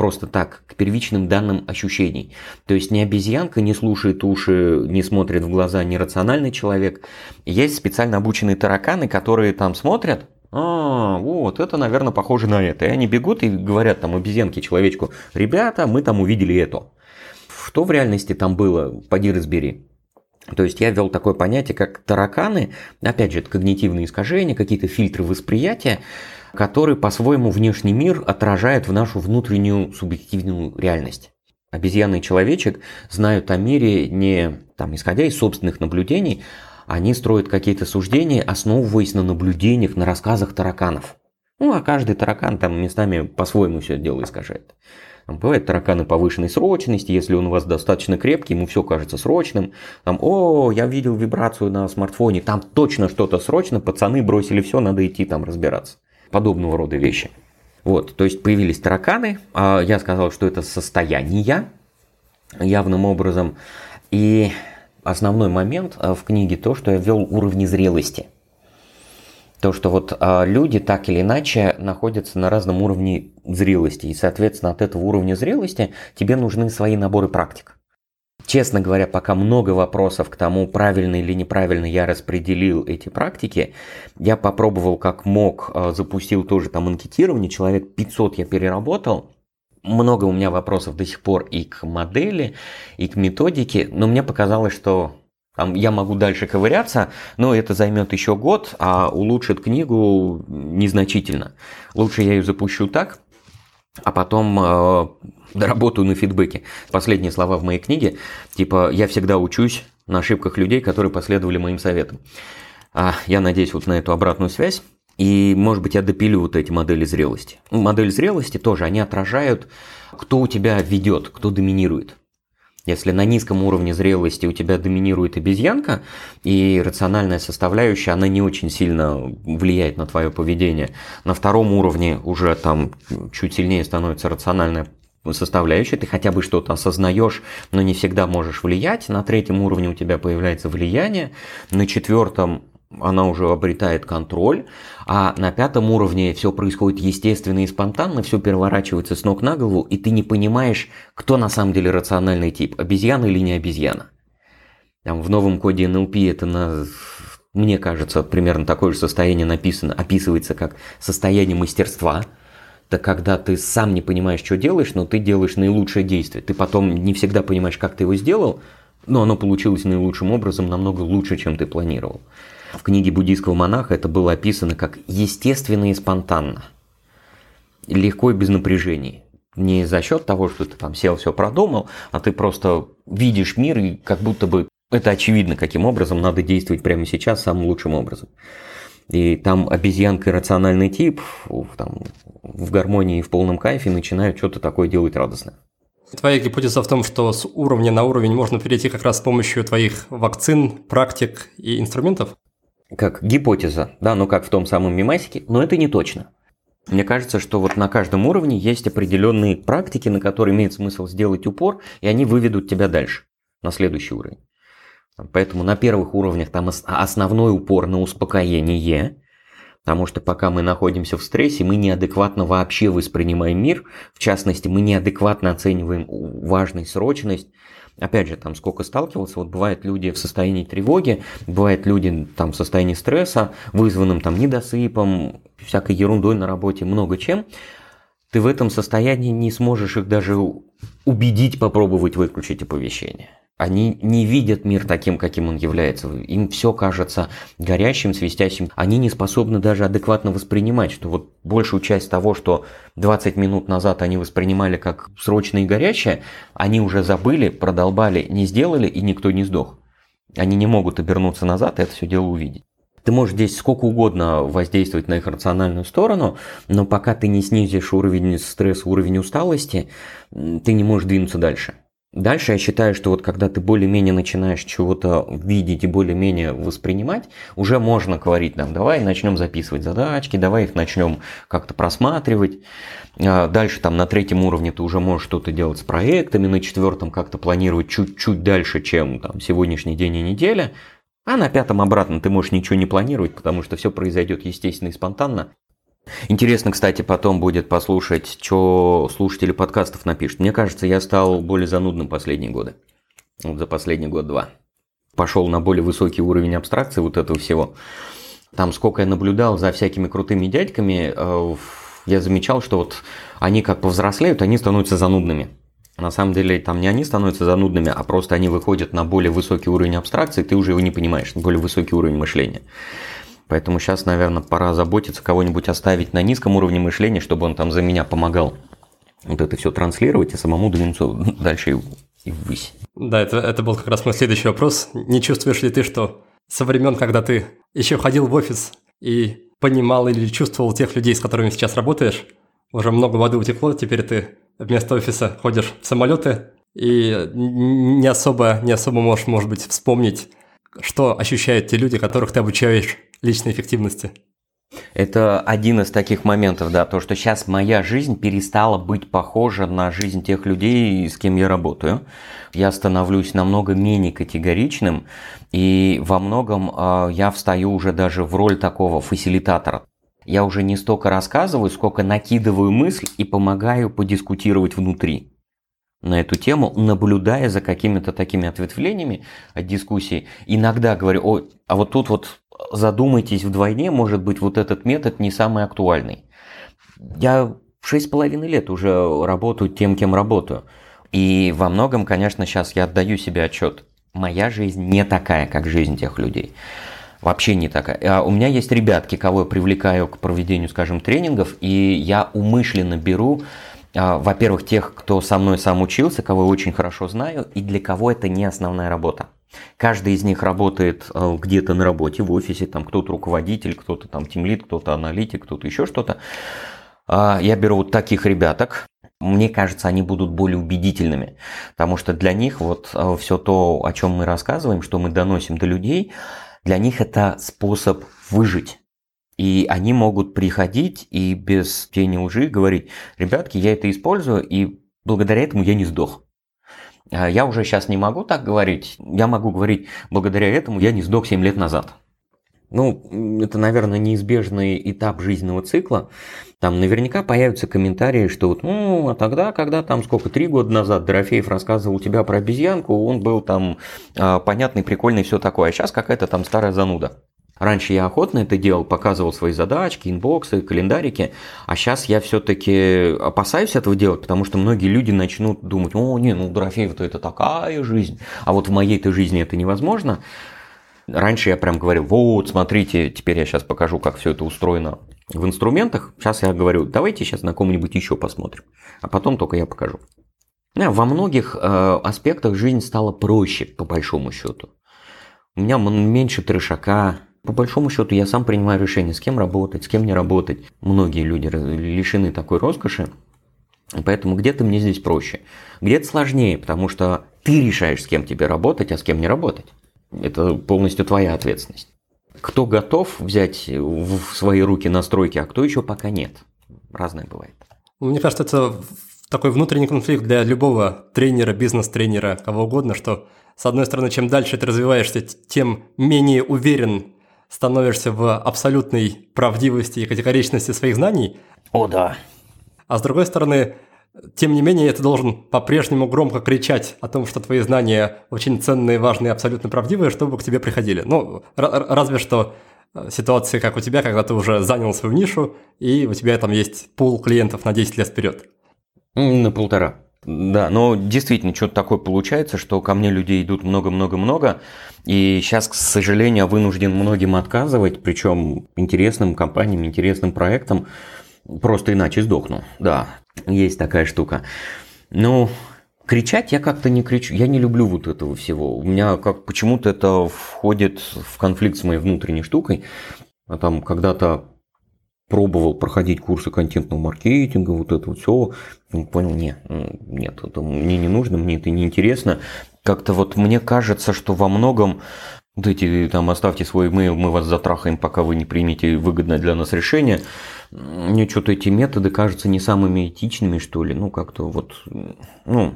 просто так к первичным данным ощущений. То есть ни обезьянка не слушает уши, не смотрит в глаза нерациональный человек. Есть специально обученные тараканы, которые там смотрят, а, вот, это, наверное, похоже на это. И они бегут и говорят там обезьянке, человечку, ребята, мы там увидели это. Что в реальности там было, поди разбери. То есть я ввел такое понятие, как тараканы, опять же, это когнитивные искажения, какие-то фильтры восприятия, которые по-своему внешний мир отражают в нашу внутреннюю субъективную реальность. Обезьяны и человечек знают о мире не там, исходя из собственных наблюдений, они строят какие-то суждения, основываясь на наблюдениях, на рассказах тараканов. Ну, а каждый таракан там местами по-своему все дело искажает. Там бывают тараканы повышенной срочности, если он у вас достаточно крепкий, ему все кажется срочным. Там, о, я видел вибрацию на смартфоне, там точно что-то срочно, пацаны бросили все, надо идти там разбираться. Подобного рода вещи. Вот, то есть появились тараканы, а я сказал, что это состояние явным образом. И основной момент э, в книге то, что я ввел уровни зрелости. То, что вот а, люди так или иначе находятся на разном уровне зрелости. И, соответственно, от этого уровня зрелости тебе нужны свои наборы практик. Честно говоря, пока много вопросов к тому, правильно или неправильно я распределил эти практики, я попробовал как мог, а, запустил тоже там анкетирование, человек 500 я переработал, много у меня вопросов до сих пор и к модели, и к методике, но мне показалось, что там я могу дальше ковыряться, но это займет еще год, а улучшит книгу незначительно. Лучше я ее запущу так, а потом э, доработаю на фидбэке. Последние слова в моей книге, типа «Я всегда учусь на ошибках людей, которые последовали моим советам». А, я надеюсь вот на эту обратную связь. И, может быть, я допилю вот эти модели зрелости. Модель зрелости тоже, они отражают, кто у тебя ведет, кто доминирует. Если на низком уровне зрелости у тебя доминирует обезьянка, и рациональная составляющая, она не очень сильно влияет на твое поведение. На втором уровне уже там чуть сильнее становится рациональная составляющая, ты хотя бы что-то осознаешь, но не всегда можешь влиять. На третьем уровне у тебя появляется влияние, на четвертом она уже обретает контроль, а на пятом уровне все происходит естественно и спонтанно, все переворачивается с ног на голову, и ты не понимаешь, кто на самом деле рациональный тип, обезьяна или не обезьяна. Там в новом коде NLP это на, мне кажется, примерно такое же состояние написано, описывается как состояние мастерства. Это когда ты сам не понимаешь, что делаешь, но ты делаешь наилучшее действие. Ты потом не всегда понимаешь, как ты его сделал, но оно получилось наилучшим образом, намного лучше, чем ты планировал. В книге буддийского монаха это было описано как естественно и спонтанно. Легко и без напряжения. Не за счет того, что ты там сел, все продумал, а ты просто видишь мир и как будто бы это очевидно, каким образом надо действовать прямо сейчас самым лучшим образом. И там обезьянка рациональный тип там, в гармонии и в полном кайфе начинают что-то такое делать радостное. Твоя гипотеза в том, что с уровня на уровень можно перейти как раз с помощью твоих вакцин, практик и инструментов? Как гипотеза, да, ну как в том самом мимасике, но это не точно. Мне кажется, что вот на каждом уровне есть определенные практики, на которые имеет смысл сделать упор, и они выведут тебя дальше, на следующий уровень. Поэтому на первых уровнях там основной упор на успокоение, потому что пока мы находимся в стрессе, мы неадекватно вообще воспринимаем мир, в частности, мы неадекватно оцениваем важность, срочность. Опять же, там сколько сталкивался, вот бывают люди в состоянии тревоги, бывают люди там в состоянии стресса, вызванным там недосыпом, всякой ерундой на работе, много чем. Ты в этом состоянии не сможешь их даже убедить попробовать выключить оповещение. Они не видят мир таким, каким он является. Им все кажется горящим, свистящим. Они не способны даже адекватно воспринимать, что вот большую часть того, что 20 минут назад они воспринимали как срочное и горящее, они уже забыли, продолбали, не сделали, и никто не сдох. Они не могут обернуться назад и это все дело увидеть. Ты можешь здесь сколько угодно воздействовать на их рациональную сторону, но пока ты не снизишь уровень стресса, уровень усталости, ты не можешь двинуться дальше. Дальше я считаю, что вот когда ты более-менее начинаешь чего-то видеть и более-менее воспринимать, уже можно говорить нам, давай начнем записывать задачки, давай их начнем как-то просматривать. А дальше там на третьем уровне ты уже можешь что-то делать с проектами, на четвертом как-то планировать чуть-чуть дальше, чем там сегодняшний день и неделя. А на пятом обратно ты можешь ничего не планировать, потому что все произойдет естественно и спонтанно. Интересно, кстати, потом будет послушать, что слушатели подкастов напишут. Мне кажется, я стал более занудным последние годы. Вот за последний год-два. Пошел на более высокий уровень абстракции вот этого всего. Там сколько я наблюдал за всякими крутыми дядьками, э, я замечал, что вот они как повзрослеют, они становятся занудными. На самом деле там не они становятся занудными, а просто они выходят на более высокий уровень абстракции, ты уже его не понимаешь, более высокий уровень мышления. Поэтому сейчас, наверное, пора заботиться, кого-нибудь оставить на низком уровне мышления, чтобы он там за меня помогал вот это все транслировать и самому двинуться дальше и ввысь. Да, это, это был как раз мой следующий вопрос. Не чувствуешь ли ты, что со времен, когда ты еще ходил в офис и понимал или чувствовал тех людей, с которыми сейчас работаешь, уже много воды утекло, теперь ты вместо офиса ходишь в самолеты и не особо, не особо можешь, может быть, вспомнить, что ощущают те люди, которых ты обучаешь личной эффективности. Это один из таких моментов, да, то, что сейчас моя жизнь перестала быть похожа на жизнь тех людей, с кем я работаю. Я становлюсь намного менее категоричным, и во многом э, я встаю уже даже в роль такого фасилитатора. Я уже не столько рассказываю, сколько накидываю мысль и помогаю подискутировать внутри на эту тему, наблюдая за какими-то такими ответвлениями от дискуссии. Иногда говорю, о, а вот тут вот задумайтесь вдвойне, может быть, вот этот метод не самый актуальный. Я шесть с половиной лет уже работаю тем, кем работаю. И во многом, конечно, сейчас я отдаю себе отчет. Моя жизнь не такая, как жизнь тех людей. Вообще не такая. А у меня есть ребятки, кого я привлекаю к проведению, скажем, тренингов, и я умышленно беру, а, во-первых, тех, кто со мной сам учился, кого я очень хорошо знаю, и для кого это не основная работа. Каждый из них работает э, где-то на работе, в офисе, там кто-то руководитель, кто-то там тимлит, кто-то аналитик, кто-то еще что-то. А, я беру вот таких ребяток, мне кажется, они будут более убедительными, потому что для них вот э, все то, о чем мы рассказываем, что мы доносим до людей, для них это способ выжить. И они могут приходить и без тени лжи говорить, ребятки, я это использую, и благодаря этому я не сдох. А я уже сейчас не могу так говорить. Я могу говорить, благодаря этому я не сдох 7 лет назад. Ну, это, наверное, неизбежный этап жизненного цикла. Там наверняка появятся комментарии, что вот, ну, а тогда, когда там сколько, три года назад Дорофеев рассказывал у тебя про обезьянку, он был там а, понятный, прикольный, все такое, а сейчас какая-то там старая зануда. Раньше я охотно это делал, показывал свои задачки, инбоксы, календарики, а сейчас я все-таки опасаюсь этого делать, потому что многие люди начнут думать, о, не, ну Дорофеев-то это такая жизнь, а вот в моей-то жизни это невозможно. Раньше я прям говорил, вот, смотрите, теперь я сейчас покажу, как все это устроено в инструментах. Сейчас я говорю, давайте сейчас на ком-нибудь еще посмотрим. А потом только я покажу. Во многих э, аспектах жизнь стала проще, по большому счету. У меня меньше трешака. По большому счету я сам принимаю решение, с кем работать, с кем не работать. Многие люди лишены такой роскоши. Поэтому где-то мне здесь проще. Где-то сложнее, потому что ты решаешь, с кем тебе работать, а с кем не работать. Это полностью твоя ответственность. Кто готов взять в свои руки настройки, а кто еще пока нет. Разное бывает. Мне кажется, это такой внутренний конфликт для любого тренера, бизнес-тренера, кого угодно, что с одной стороны, чем дальше ты развиваешься, тем менее уверен становишься в абсолютной правдивости и категоричности своих знаний. О, да. А с другой стороны, тем не менее, ты должен по-прежнему громко кричать о том, что твои знания очень ценные, важные, абсолютно правдивые, чтобы к тебе приходили. Ну, разве что э, ситуации, как у тебя, когда ты уже занял свою нишу, и у тебя там есть пул клиентов на 10 лет вперед. На полтора. Да, но действительно что-то такое получается, что ко мне людей идут много-много-много, и сейчас, к сожалению, вынужден многим отказывать, причем интересным компаниям, интересным проектам, просто иначе сдохну. Да, есть такая штука. Ну, кричать я как-то не кричу. Я не люблю вот этого всего. У меня как почему-то это входит в конфликт с моей внутренней штукой. А там когда-то пробовал проходить курсы контентного маркетинга, вот это вот все, понял, нет, нет, это мне не нужно, мне это не интересно. Как-то вот мне кажется, что во многом вот эти там оставьте свой email, мы вас затрахаем, пока вы не примете выгодное для нас решение. Мне что-то эти методы кажутся не самыми этичными, что ли. Ну, как-то вот, ну,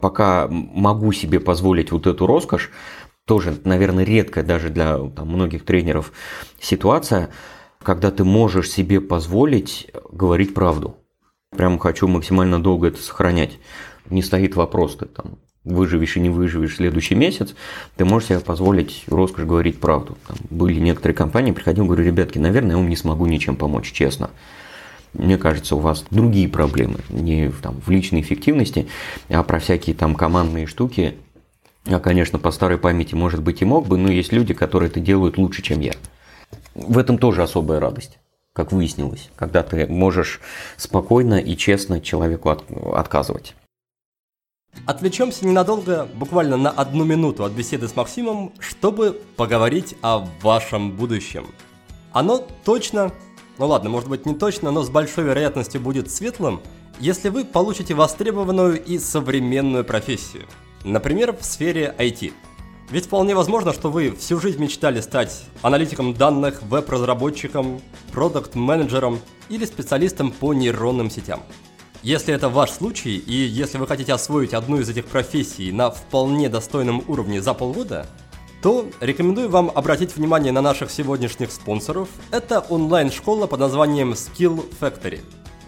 пока могу себе позволить вот эту роскошь, тоже, наверное, редкая даже для там, многих тренеров ситуация, когда ты можешь себе позволить говорить правду. Прям хочу максимально долго это сохранять. Не стоит вопрос, ты там выживешь и не выживешь следующий месяц, ты можешь себе позволить роскошь говорить правду. Там были некоторые компании, приходил, говорю, ребятки, наверное, я вам не смогу ничем помочь, честно. Мне кажется, у вас другие проблемы, не там, в личной эффективности, а про всякие там командные штуки. Я, конечно, по старой памяти, может быть, и мог бы, но есть люди, которые это делают лучше, чем я. В этом тоже особая радость как выяснилось, когда ты можешь спокойно и честно человеку от, отказывать. Отвлечемся ненадолго, буквально на одну минуту от беседы с Максимом, чтобы поговорить о вашем будущем. Оно точно, ну ладно, может быть не точно, но с большой вероятностью будет светлым, если вы получите востребованную и современную профессию. Например, в сфере IT. Ведь вполне возможно, что вы всю жизнь мечтали стать аналитиком данных, веб-разработчиком, продукт-менеджером или специалистом по нейронным сетям. Если это ваш случай, и если вы хотите освоить одну из этих профессий на вполне достойном уровне за полгода, то рекомендую вам обратить внимание на наших сегодняшних спонсоров. Это онлайн-школа под названием Skill Factory.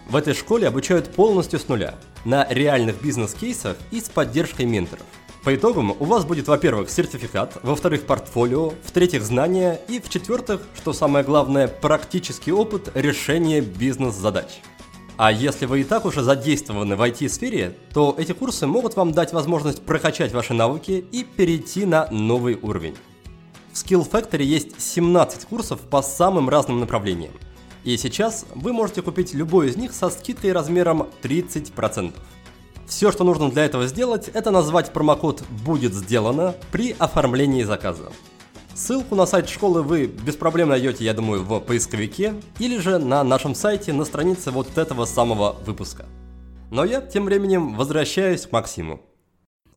В этой школе обучают полностью с нуля, на реальных бизнес-кейсах и с поддержкой менторов. По итогам у вас будет, во-первых, сертификат, во-вторых, портфолио, в-третьих, знания и, в-четвертых, что самое главное, практический опыт решения бизнес-задач. А если вы и так уже задействованы в IT-сфере, то эти курсы могут вам дать возможность прокачать ваши навыки и перейти на новый уровень. В Skill Factory есть 17 курсов по самым разным направлениям. И сейчас вы можете купить любой из них со скидкой размером 30%. Все, что нужно для этого сделать, это назвать промокод «Будет сделано» при оформлении заказа. Ссылку на сайт школы вы без проблем найдете, я думаю, в поисковике или же на нашем сайте на странице вот этого самого выпуска. Но я тем временем возвращаюсь к Максиму.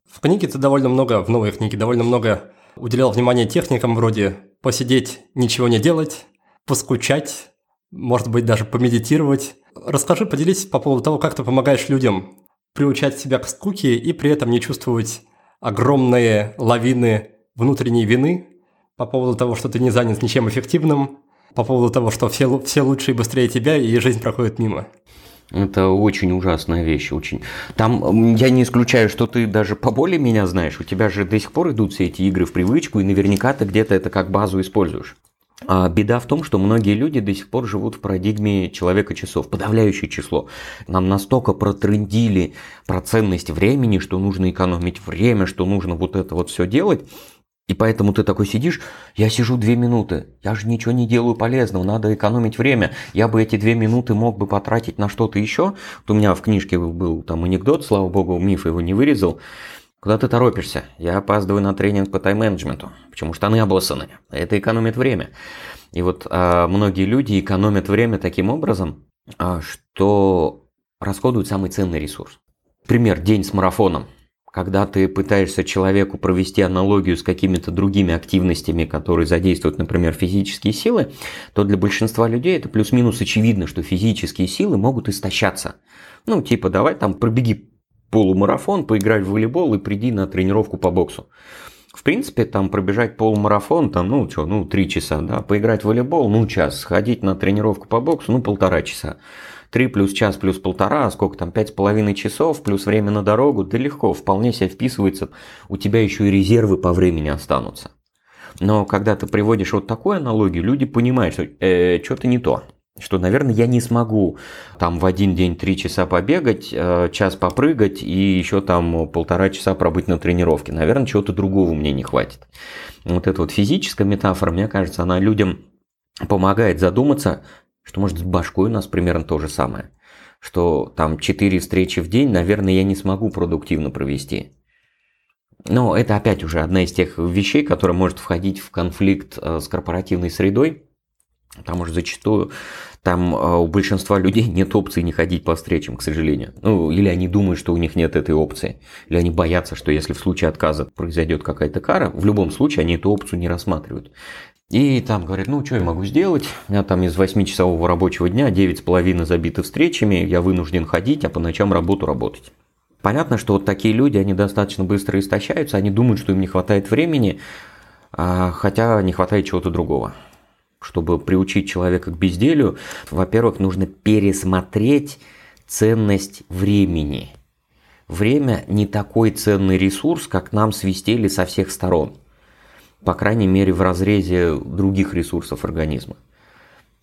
В книге ты довольно много, в новой книге довольно много уделял внимание техникам вроде посидеть, ничего не делать, поскучать, может быть даже помедитировать. Расскажи, поделись по поводу того, как ты помогаешь людям приучать себя к скуке и при этом не чувствовать огромные лавины внутренней вины по поводу того, что ты не занят ничем эффективным, по поводу того, что все, все лучше и быстрее тебя, и жизнь проходит мимо. Это очень ужасная вещь, очень. Там я не исключаю, что ты даже поболее меня знаешь. У тебя же до сих пор идут все эти игры в привычку, и наверняка ты где-то это как базу используешь. А беда в том, что многие люди до сих пор живут в парадигме человека часов, подавляющее число. Нам настолько протрендили про ценность времени, что нужно экономить время, что нужно вот это вот все делать, И поэтому ты такой сидишь, я сижу две минуты, я же ничего не делаю полезного, надо экономить время. Я бы эти две минуты мог бы потратить на что-то еще. Вот у меня в книжке был там анекдот, слава богу, миф его не вырезал. Куда ты торопишься? Я опаздываю на тренинг по тайм-менеджменту. Почему штаны обоссаны? Это экономит время. И вот а, многие люди экономят время таким образом, а, что расходуют самый ценный ресурс. Пример, день с марафоном когда ты пытаешься человеку провести аналогию с какими-то другими активностями, которые задействуют, например, физические силы, то для большинства людей это плюс-минус очевидно, что физические силы могут истощаться. Ну, типа, давай там пробеги полумарафон, поиграй в волейбол и приди на тренировку по боксу. В принципе, там пробежать полумарафон, там, ну, что, ну, три часа, да, поиграть в волейбол, ну, час, сходить на тренировку по боксу, ну, полтора часа. 3 плюс час плюс полтора, а сколько там, пять с половиной часов, плюс время на дорогу, да легко, вполне себе вписывается, у тебя еще и резервы по времени останутся. Но когда ты приводишь вот такую аналогию, люди понимают, что э, что-то не то. Что, наверное, я не смогу там в один день три часа побегать, э, час попрыгать и еще там полтора часа пробыть на тренировке. Наверное, чего-то другого мне не хватит. Вот эта вот физическая метафора, мне кажется, она людям помогает задуматься, что может с башкой у нас примерно то же самое. Что там 4 встречи в день, наверное, я не смогу продуктивно провести. Но это опять уже одна из тех вещей, которая может входить в конфликт э, с корпоративной средой. Потому что зачастую там э, у большинства людей нет опции не ходить по встречам, к сожалению. Ну, или они думают, что у них нет этой опции. Или они боятся, что если в случае отказа произойдет какая-то кара, в любом случае они эту опцию не рассматривают. И там говорят, ну, что я могу сделать? У меня там из 8-часового рабочего дня 9,5 забиты встречами, я вынужден ходить, а по ночам работу работать. Понятно, что вот такие люди, они достаточно быстро истощаются, они думают, что им не хватает времени, а, хотя не хватает чего-то другого. Чтобы приучить человека к безделью, во-первых, нужно пересмотреть ценность времени. Время не такой ценный ресурс, как нам свистели со всех сторон – по крайней мере, в разрезе других ресурсов организма.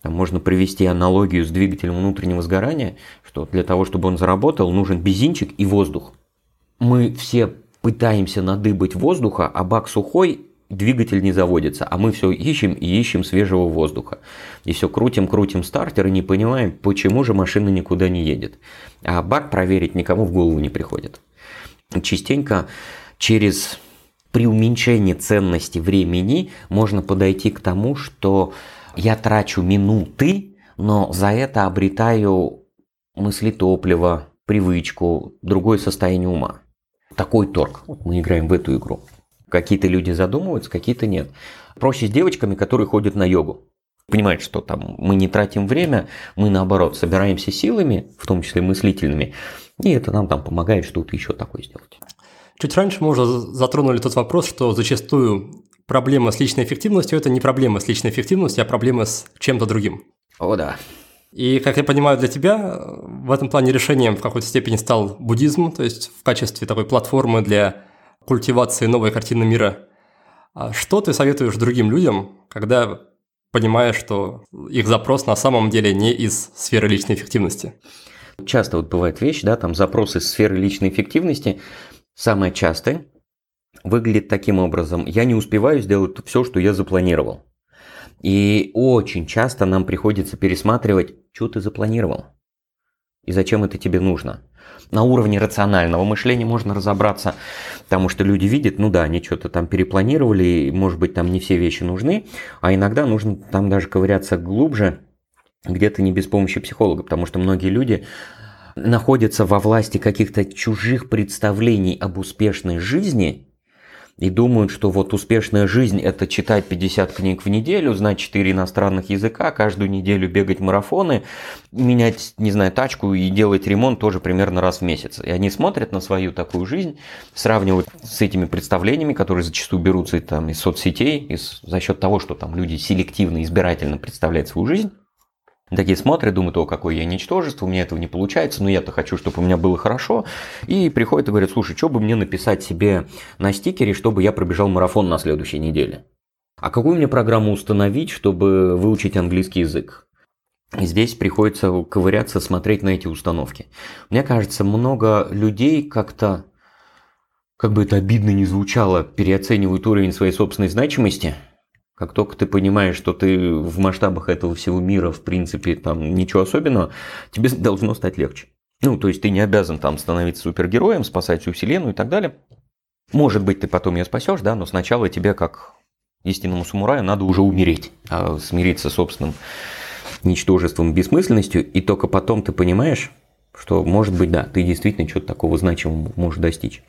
Там можно привести аналогию с двигателем внутреннего сгорания, что для того, чтобы он заработал, нужен бензинчик и воздух. Мы все пытаемся надыбать воздуха, а бак сухой, двигатель не заводится, а мы все ищем и ищем свежего воздуха. И все крутим-крутим стартер и не понимаем, почему же машина никуда не едет. А бак проверить никому в голову не приходит. Частенько через при уменьшении ценности времени можно подойти к тому, что я трачу минуты, но за это обретаю мысли топлива, привычку, другое состояние ума. Такой торг. Мы играем в эту игру. Какие-то люди задумываются, какие-то нет. Проще с девочками, которые ходят на йогу. Понимают, что там мы не тратим время, мы наоборот собираемся силами, в том числе мыслительными, и это нам там помогает что-то еще такое сделать. Чуть раньше мы уже затронули тот вопрос, что зачастую проблема с личной эффективностью – это не проблема с личной эффективностью, а проблема с чем-то другим. О, да. И, как я понимаю, для тебя в этом плане решением в какой-то степени стал буддизм, то есть в качестве такой платформы для культивации новой картины мира. А что ты советуешь другим людям, когда понимаешь, что их запрос на самом деле не из сферы личной эффективности? Часто вот бывает вещь, да, там запрос из сферы личной эффективности – Самое частое выглядит таким образом. Я не успеваю сделать все, что я запланировал. И очень часто нам приходится пересматривать, что ты запланировал и зачем это тебе нужно. На уровне рационального мышления можно разобраться, потому что люди видят, ну да, они что-то там перепланировали, может быть, там не все вещи нужны, а иногда нужно там даже ковыряться глубже, где-то не без помощи психолога, потому что многие люди находятся во власти каких-то чужих представлений об успешной жизни и думают, что вот успешная жизнь это читать 50 книг в неделю, знать 4 иностранных языка, каждую неделю бегать марафоны, менять, не знаю, тачку и делать ремонт тоже примерно раз в месяц. И они смотрят на свою такую жизнь, сравнивают с этими представлениями, которые зачастую берутся там, из соцсетей, из, за счет того, что там люди селективно, избирательно представляют свою жизнь. Такие смотрят, думают, о, какое я ничтожество, у меня этого не получается, но я-то хочу, чтобы у меня было хорошо. И приходят и говорят, слушай, что бы мне написать себе на стикере, чтобы я пробежал марафон на следующей неделе? А какую мне программу установить, чтобы выучить английский язык? И здесь приходится ковыряться, смотреть на эти установки. Мне кажется, много людей как-то как бы это обидно не звучало, переоценивают уровень своей собственной значимости. Как только ты понимаешь, что ты в масштабах этого всего мира, в принципе, там ничего особенного, тебе должно стать легче. Ну, то есть ты не обязан там становиться супергероем, спасать всю вселенную и так далее. Может быть, ты потом ее спасешь, да, но сначала тебе, как истинному самураю, надо уже умереть, а смириться с собственным ничтожеством, бессмысленностью, и только потом ты понимаешь, что, может быть, да, ты действительно что-то такого значимого можешь достичь.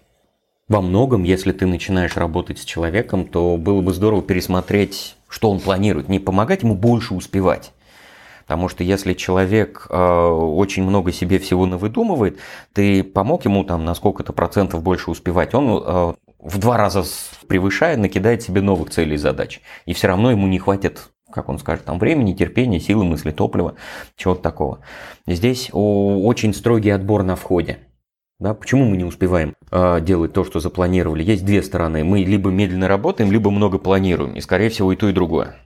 Во многом, если ты начинаешь работать с человеком, то было бы здорово пересмотреть, что он планирует, не помогать ему больше успевать. Потому что если человек э, очень много себе всего навыдумывает, ты помог ему там на сколько-то процентов больше успевать, он э, в два раза превышая, накидает себе новых целей и задач. И все равно ему не хватит как он скажет, там времени, терпения, силы, мысли, топлива, чего-то такого. Здесь очень строгий отбор на входе. Да, почему мы не успеваем э, делать то, что запланировали? Есть две стороны. Мы либо медленно работаем, либо много планируем. И, скорее всего, и то, и другое.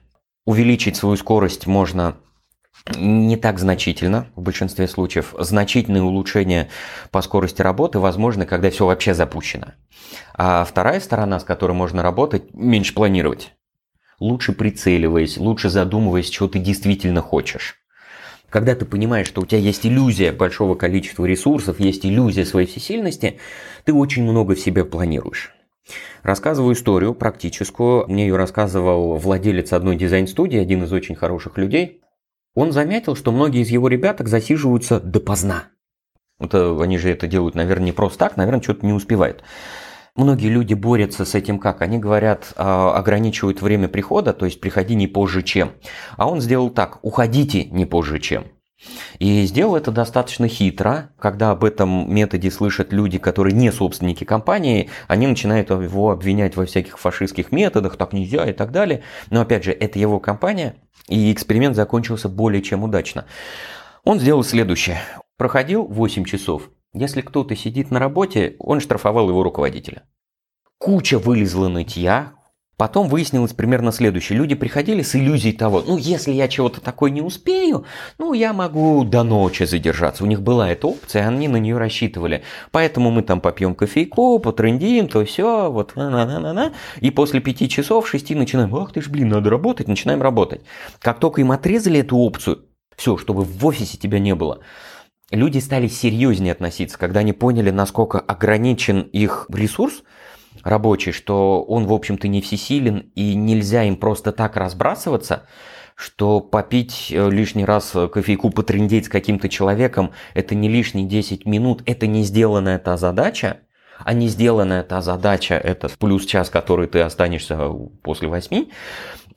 Увеличить свою скорость можно не так значительно в большинстве случаев. Значительные улучшения по скорости работы возможны, когда все вообще запущено. А вторая сторона, с которой можно работать, меньше планировать. Лучше прицеливаясь, лучше задумываясь, чего ты действительно хочешь. Когда ты понимаешь, что у тебя есть иллюзия большого количества ресурсов, есть иллюзия своей всесильности, ты очень много в себе планируешь. Рассказываю историю практическую. Мне ее рассказывал владелец одной дизайн-студии, один из очень хороших людей. Он заметил, что многие из его ребяток засиживаются допоздна. Это, они же это делают, наверное, не просто так, наверное, что-то не успевают. Многие люди борются с этим как? Они говорят, а, ограничивают время прихода, то есть приходи не позже чем. А он сделал так, уходите не позже чем. И сделал это достаточно хитро. Когда об этом методе слышат люди, которые не собственники компании, они начинают его обвинять во всяких фашистских методах, так нельзя и так далее. Но опять же, это его компания, и эксперимент закончился более чем удачно. Он сделал следующее. Проходил 8 часов, если кто-то сидит на работе, он штрафовал его руководителя. Куча вылезла нытья. Потом выяснилось примерно следующее. Люди приходили с иллюзией того, ну, если я чего-то такое не успею, ну, я могу до ночи задержаться. У них была эта опция, они на нее рассчитывали. Поэтому мы там попьем кофейку, потрендим, то все, вот, на-на-на-на. И после пяти часов, шести начинаем, ах ты ж, блин, надо работать, начинаем работать. Как только им отрезали эту опцию, все, чтобы в офисе тебя не было, люди стали серьезнее относиться, когда они поняли, насколько ограничен их ресурс рабочий, что он, в общем-то, не всесилен и нельзя им просто так разбрасываться, что попить э, лишний раз кофейку, потрендеть с каким-то человеком, это не лишние 10 минут, это не сделанная та задача, а не сделанная та задача, это плюс час, который ты останешься после восьми,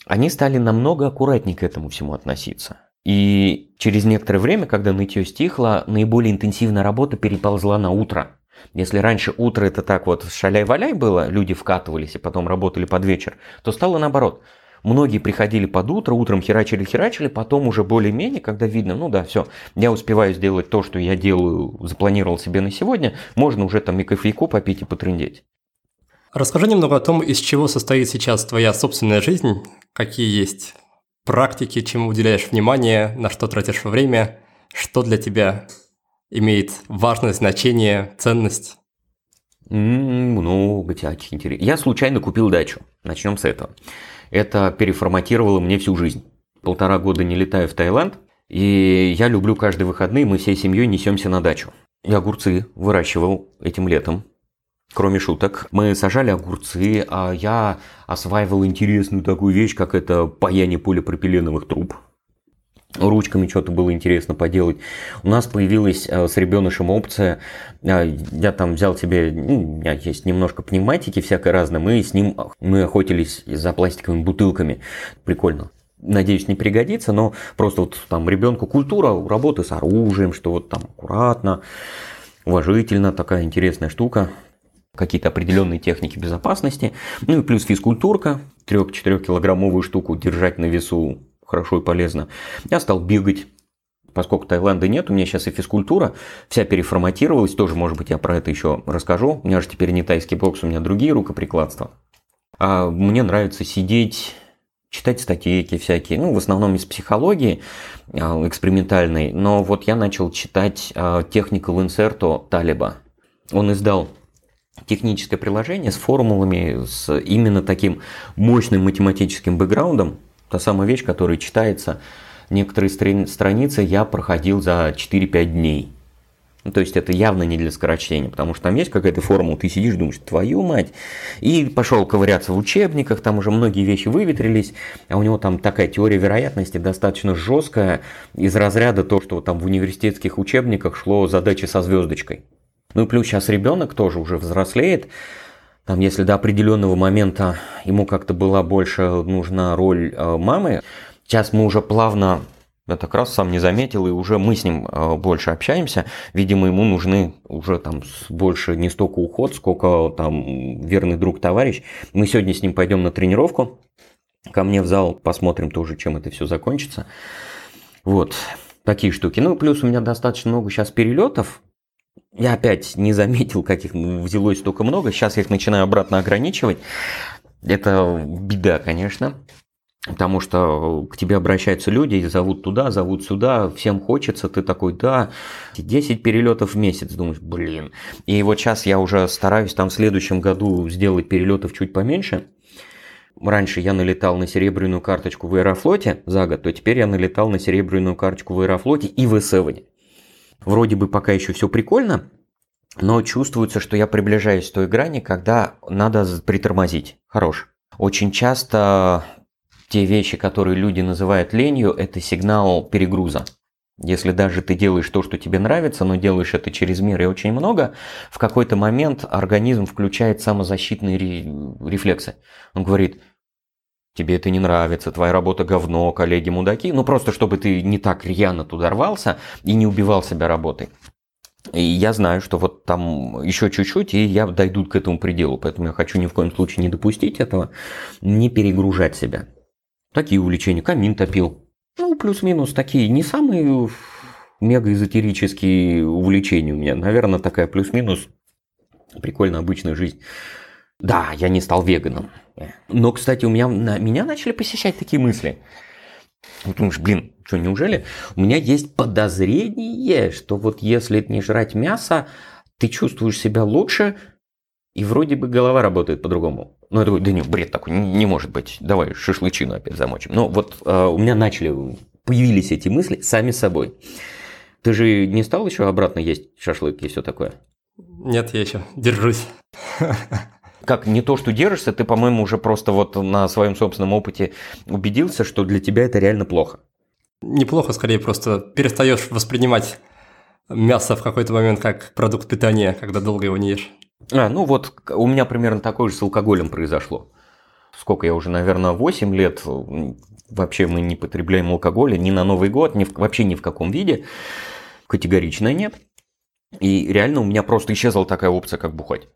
они стали намного аккуратнее к этому всему относиться. И через некоторое время, когда нытье стихло, наиболее интенсивная работа переползла на утро. Если раньше утро это так вот шаляй-валяй было, люди вкатывались и потом работали под вечер, то стало наоборот. Многие приходили под утро, утром херачили-херачили, потом уже более-менее, когда видно, ну да, все, я успеваю сделать то, что я делаю, запланировал себе на сегодня, можно уже там и кофейку попить и потрындеть. Расскажи немного о том, из чего состоит сейчас твоя собственная жизнь, какие есть практики, чему уделяешь внимание, на что тратишь время, что для тебя имеет важное значение, ценность? Много всяких интересных. Я случайно купил дачу. Начнем с этого. Это переформатировало мне всю жизнь. Полтора года не летаю в Таиланд, и я люблю каждые выходные, мы всей семьей несемся на дачу. Я огурцы выращивал этим летом. Кроме шуток, мы сажали огурцы, а я осваивал интересную такую вещь, как это паяние полипропиленовых труб. Ручками что-то было интересно поделать. У нас появилась э, с ребенышем опция, э, я там взял себе, ну, у меня есть немножко пневматики всякой разной, мы с ним, мы охотились за пластиковыми бутылками. Прикольно надеюсь, не пригодится, но просто вот там ребенку культура работы с оружием, что вот там аккуратно, уважительно, такая интересная штука какие-то определенные техники безопасности. Ну и плюс физкультурка, 3-4 килограммовую штуку держать на весу хорошо и полезно. Я стал бегать, поскольку Таиланда нет, у меня сейчас и физкультура вся переформатировалась, тоже, может быть, я про это еще расскажу. У меня же теперь не тайский бокс, у меня другие рукоприкладства. А мне нравится сидеть, читать статейки всякие, ну, в основном из психологии а, экспериментальной, но вот я начал читать а, Technical Inserto Талиба. Он издал техническое приложение с формулами, с именно таким мощным математическим бэкграундом. Та самая вещь, которая читается некоторые страницы я проходил за 4-5 дней. Ну, то есть это явно не для скорочтения, потому что там есть какая-то формула, ты сидишь, думаешь, твою мать, и пошел ковыряться в учебниках, там уже многие вещи выветрились, а у него там такая теория вероятности достаточно жесткая, из разряда то, что там в университетских учебниках шло задачи со звездочкой. Ну и плюс сейчас ребенок тоже уже взрослеет, там, если до определенного момента ему как-то была больше нужна роль э, мамы, сейчас мы уже плавно я так раз сам не заметил, и уже мы с ним э, больше общаемся. Видимо, ему нужны уже там больше не столько уход, сколько там верный друг, товарищ. Мы сегодня с ним пойдем на тренировку. Ко мне в зал посмотрим тоже, чем это все закончится. Вот, такие штуки. Ну, плюс у меня достаточно много сейчас перелетов. Я опять не заметил, как их взялось столько много. Сейчас я их начинаю обратно ограничивать. Это беда, конечно. Потому что к тебе обращаются люди, зовут туда, зовут сюда, всем хочется, ты такой, да, 10 перелетов в месяц, думаешь, блин. И вот сейчас я уже стараюсь там в следующем году сделать перелетов чуть поменьше. Раньше я налетал на серебряную карточку в Аэрофлоте за год, то теперь я налетал на серебряную карточку в Аэрофлоте и в Эсеване. Вроде бы пока еще все прикольно, но чувствуется, что я приближаюсь к той грани, когда надо притормозить. Хорош. Очень часто те вещи, которые люди называют ленью, это сигнал перегруза. Если даже ты делаешь то, что тебе нравится, но делаешь это через мир и очень много, в какой-то момент организм включает самозащитные рефлексы. Он говорит, тебе это не нравится, твоя работа говно, коллеги мудаки, ну просто чтобы ты не так рьяно туда рвался и не убивал себя работой. И я знаю, что вот там еще чуть-чуть, и я дойду к этому пределу. Поэтому я хочу ни в коем случае не допустить этого, не перегружать себя. Такие увлечения. Камин топил. Ну, плюс-минус такие. Не самые мега-эзотерические увлечения у меня. Наверное, такая плюс-минус прикольная обычная жизнь. Да, я не стал веганом. Но, кстати, у меня, на, меня начали посещать такие мысли. Думаешь, блин, что, неужели? У меня есть подозрение, что вот если не жрать мясо, ты чувствуешь себя лучше, и вроде бы голова работает по-другому. Ну, я такой, да не, бред такой, не, не может быть. Давай шашлычину опять замочим. Но вот э, у меня начали, появились эти мысли сами собой. Ты же не стал еще обратно есть шашлык и все такое? Нет, я еще держусь. Как не то, что держишься, ты, по-моему, уже просто вот на своем собственном опыте убедился, что для тебя это реально плохо. Неплохо, скорее просто перестаешь воспринимать мясо в какой-то момент как продукт питания, когда долго его не ешь. А, ну вот у меня примерно такое же с алкоголем произошло. Сколько я уже, наверное, 8 лет вообще мы не потребляем алкоголя ни на Новый год, ни в, вообще ни в каком виде. Категорично нет. И реально у меня просто исчезла такая опция, как бухать.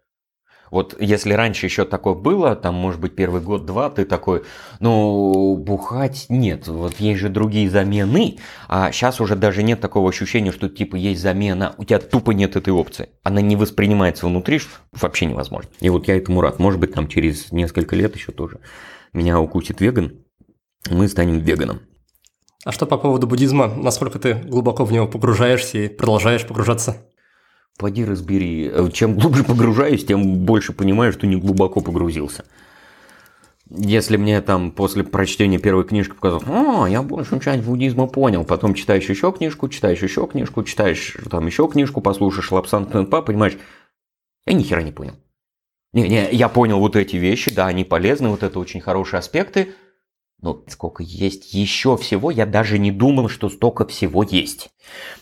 Вот если раньше еще такое было, там, может быть, первый год-два, ты такой, ну, бухать нет, вот есть же другие замены, а сейчас уже даже нет такого ощущения, что типа есть замена, у тебя тупо нет этой опции. Она не воспринимается внутри, вообще невозможно. И вот я этому рад. Может быть, там через несколько лет еще тоже меня укусит веган, мы станем веганом. А что по поводу буддизма? Насколько ты глубоко в него погружаешься и продолжаешь погружаться? Поди разбери. Чем глубже погружаюсь, тем больше понимаю, что не глубоко погрузился. Если мне там после прочтения первой книжки показалось, а, я больше часть буддизма понял, потом читаешь еще книжку, читаешь еще книжку, читаешь там еще книжку, послушаешь Лапсан Тенпа, понимаешь, я ни хера не понял. Не, не, я понял вот эти вещи, да, они полезны, вот это очень хорошие аспекты, но сколько есть еще всего, я даже не думал, что столько всего есть.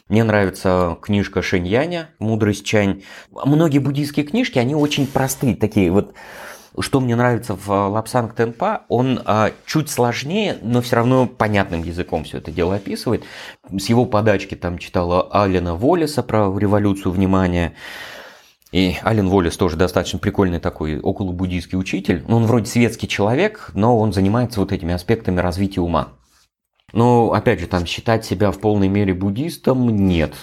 Мне нравится книжка Шэньяня «Мудрость Чань». Многие буддийские книжки, они очень простые, такие вот что мне нравится в Лапсанг Тенпа, он а, чуть сложнее, но все равно понятным языком все это дело описывает. С его подачки там читала Алина Волеса про революцию внимания. И Ален Воллес тоже достаточно прикольный такой околобуддийский учитель. Ну, он вроде светский человек, но он занимается вот этими аспектами развития ума. Но, опять же, там считать себя в полной мере буддистом нет.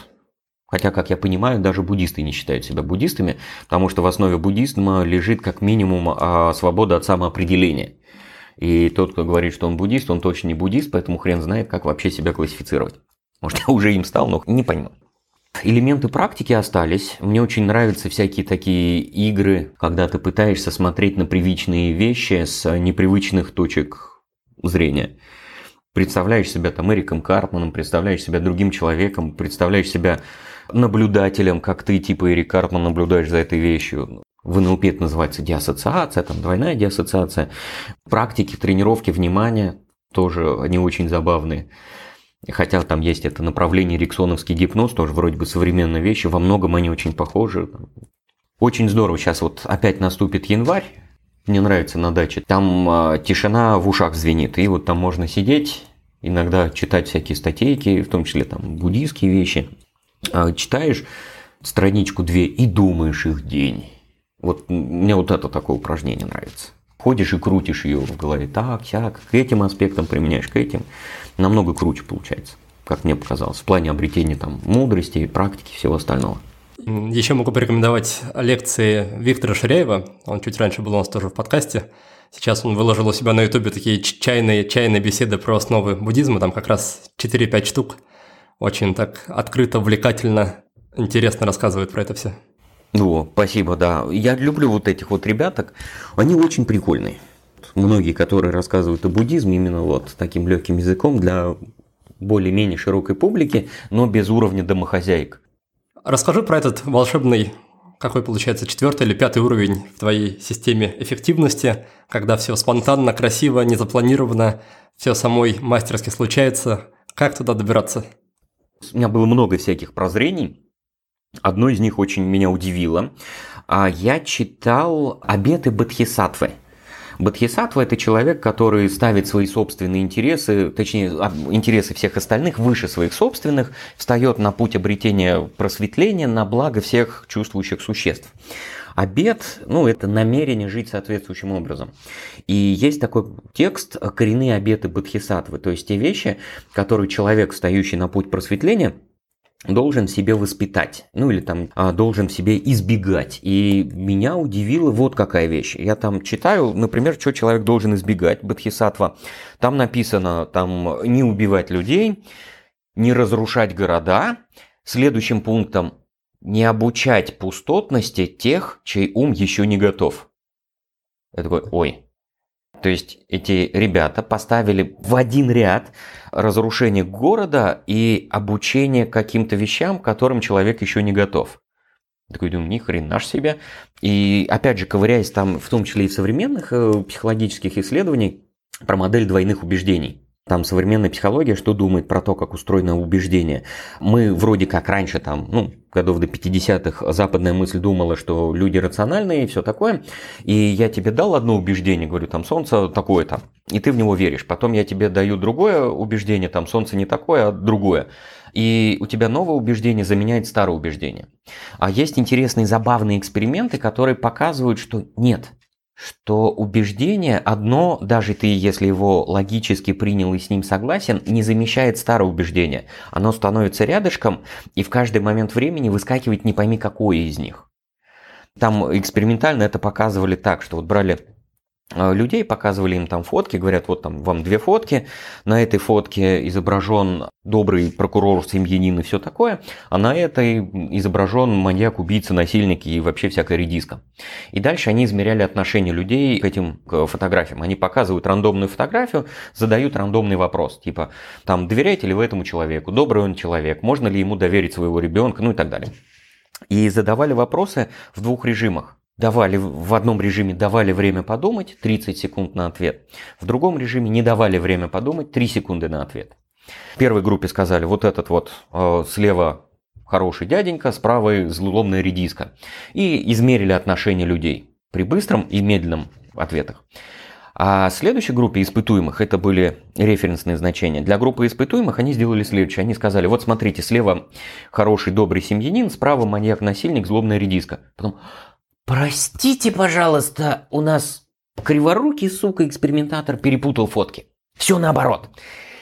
Хотя, как я понимаю, даже буддисты не считают себя буддистами, потому что в основе буддизма лежит как минимум а, свобода от самоопределения. И тот, кто говорит, что он буддист, он точно не буддист, поэтому хрен знает, как вообще себя классифицировать. Может, я уже им стал, но не понимаю. Элементы практики остались. Мне очень нравятся всякие такие игры, когда ты пытаешься смотреть на привычные вещи с непривычных точек зрения. Представляешь себя там Эриком Картманом, представляешь себя другим человеком, представляешь себя наблюдателем, как ты типа Эрик Картман наблюдаешь за этой вещью. В НЛП это называется диассоциация, там двойная диассоциация. Практики, тренировки внимания тоже они очень забавные. Хотя там есть это направление риксоновский гипноз, тоже вроде бы современная вещь, во многом они очень похожи. Очень здорово, сейчас вот опять наступит январь, мне нравится на даче, там э, тишина в ушах звенит, и вот там можно сидеть, иногда читать всякие статейки, в том числе там буддийские вещи. Э, читаешь страничку-две и думаешь их день. Вот мне вот это такое упражнение нравится. Ходишь и крутишь ее в голове так, сяк, к этим аспектам применяешь, к этим намного круче получается, как мне показалось, в плане обретения там мудрости, практики, всего остального. Еще могу порекомендовать лекции Виктора Ширяева. Он чуть раньше был у нас тоже в подкасте. Сейчас он выложил у себя на ютубе такие чайные, чайные беседы про основы буддизма. Там как раз 4-5 штук. Очень так открыто, увлекательно, интересно рассказывает про это все. Ну, спасибо, да. Я люблю вот этих вот ребяток. Они очень прикольные многие, которые рассказывают о буддизме именно вот таким легким языком для более-менее широкой публики, но без уровня домохозяек. Расскажи про этот волшебный, какой получается, четвертый или пятый уровень в твоей системе эффективности, когда все спонтанно, красиво, незапланировано, все самой мастерски случается. Как туда добираться? У меня было много всяких прозрений. Одно из них очень меня удивило. А Я читал «Обеты Бодхисаттвы». Бодхисаттва – это человек, который ставит свои собственные интересы, точнее, а, интересы всех остальных выше своих собственных, встает на путь обретения просветления на благо всех чувствующих существ. Обед, ну, это намерение жить соответствующим образом. И есть такой текст «Коренные обеты Бодхисаттвы», то есть те вещи, которые человек, встающий на путь просветления – должен себе воспитать, ну или там а, должен себе избегать. И меня удивила вот какая вещь. Я там читаю, например, что человек должен избегать, Бодхисаттва. Там написано, там не убивать людей, не разрушать города. Следующим пунктом не обучать пустотности тех, чей ум еще не готов. Я такой, ой, то есть эти ребята поставили в один ряд разрушение города и обучение каким-то вещам, которым человек еще не готов. Такой думаю, ни хрена ж себе. И опять же, ковыряясь там, в том числе и в современных э, психологических исследованиях, про модель двойных убеждений. Там современная психология, что думает про то, как устроено убеждение. Мы вроде как раньше, там, ну, годов до 50-х, западная мысль думала, что люди рациональные и все такое. И я тебе дал одно убеждение, говорю, там, солнце такое-то, и ты в него веришь. Потом я тебе даю другое убеждение, там, солнце не такое, а другое. И у тебя новое убеждение заменяет старое убеждение. А есть интересные, забавные эксперименты, которые показывают, что нет – что убеждение одно, даже ты, если его логически принял и с ним согласен, не замещает старое убеждение. Оно становится рядышком и в каждый момент времени выскакивает не пойми какое из них. Там экспериментально это показывали так, что вот брали людей, показывали им там фотки, говорят, вот там вам две фотки, на этой фотке изображен добрый прокурор, семьянин и все такое, а на этой изображен маньяк, убийца, насильник и вообще всякая редиска. И дальше они измеряли отношение людей к этим к фотографиям. Они показывают рандомную фотографию, задают рандомный вопрос, типа, там, доверяете ли вы этому человеку, добрый он человек, можно ли ему доверить своего ребенка, ну и так далее. И задавали вопросы в двух режимах давали в одном режиме давали время подумать, 30 секунд на ответ. В другом режиме не давали время подумать, 3 секунды на ответ. В первой группе сказали, вот этот вот э, слева хороший дяденька, справа злобная редиска. И измерили отношения людей при быстром и медленном ответах. А следующей группе испытуемых, это были референсные значения, для группы испытуемых они сделали следующее. Они сказали, вот смотрите, слева хороший, добрый семьянин, справа маньяк-насильник, злобная редиска. Потом, Простите, пожалуйста, у нас криворукий, сука, экспериментатор перепутал фотки. Все наоборот.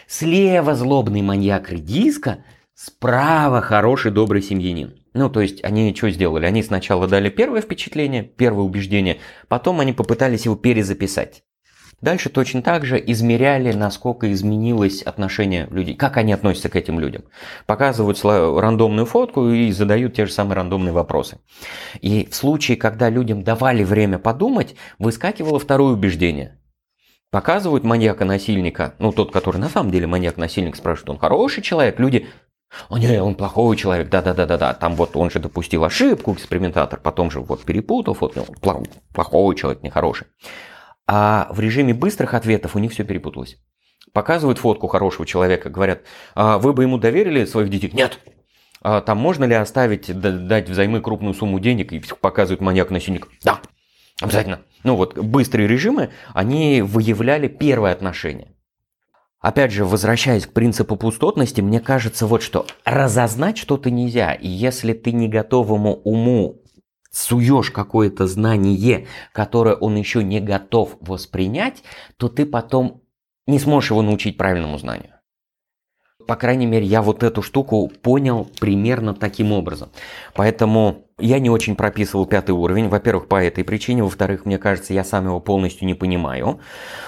Слева злобный маньяк редиска, справа хороший добрый семьянин. Ну, то есть они что сделали? Они сначала дали первое впечатление, первое убеждение, потом они попытались его перезаписать. Дальше точно так же измеряли, насколько изменилось отношение людей, как они относятся к этим людям. Показывают рандомную фотку и задают те же самые рандомные вопросы. И в случае, когда людям давали время подумать, выскакивало второе убеждение. Показывают маньяка-насильника, ну тот, который на самом деле маньяк-насильник, спрашивает, он хороший человек, люди о, не, он плохой человек, да-да-да-да-да, там вот он же допустил ошибку, экспериментатор, потом же вот перепутал, вот плохой человек, нехороший. А в режиме быстрых ответов у них все перепуталось. Показывают фотку хорошего человека, говорят, а вы бы ему доверили своих детей? Нет. А там можно ли оставить, дать взаймы крупную сумму денег и показывают маньяк-насильник? Да, обязательно. Ну вот быстрые режимы, они выявляли первое отношение. Опять же, возвращаясь к принципу пустотности, мне кажется вот что. Разознать что-то нельзя. И если ты не готовому уму суешь какое-то знание, которое он еще не готов воспринять, то ты потом не сможешь его научить правильному знанию. По крайней мере, я вот эту штуку понял примерно таким образом. Поэтому я не очень прописывал пятый уровень. Во-первых, по этой причине. Во-вторых, мне кажется, я сам его полностью не понимаю.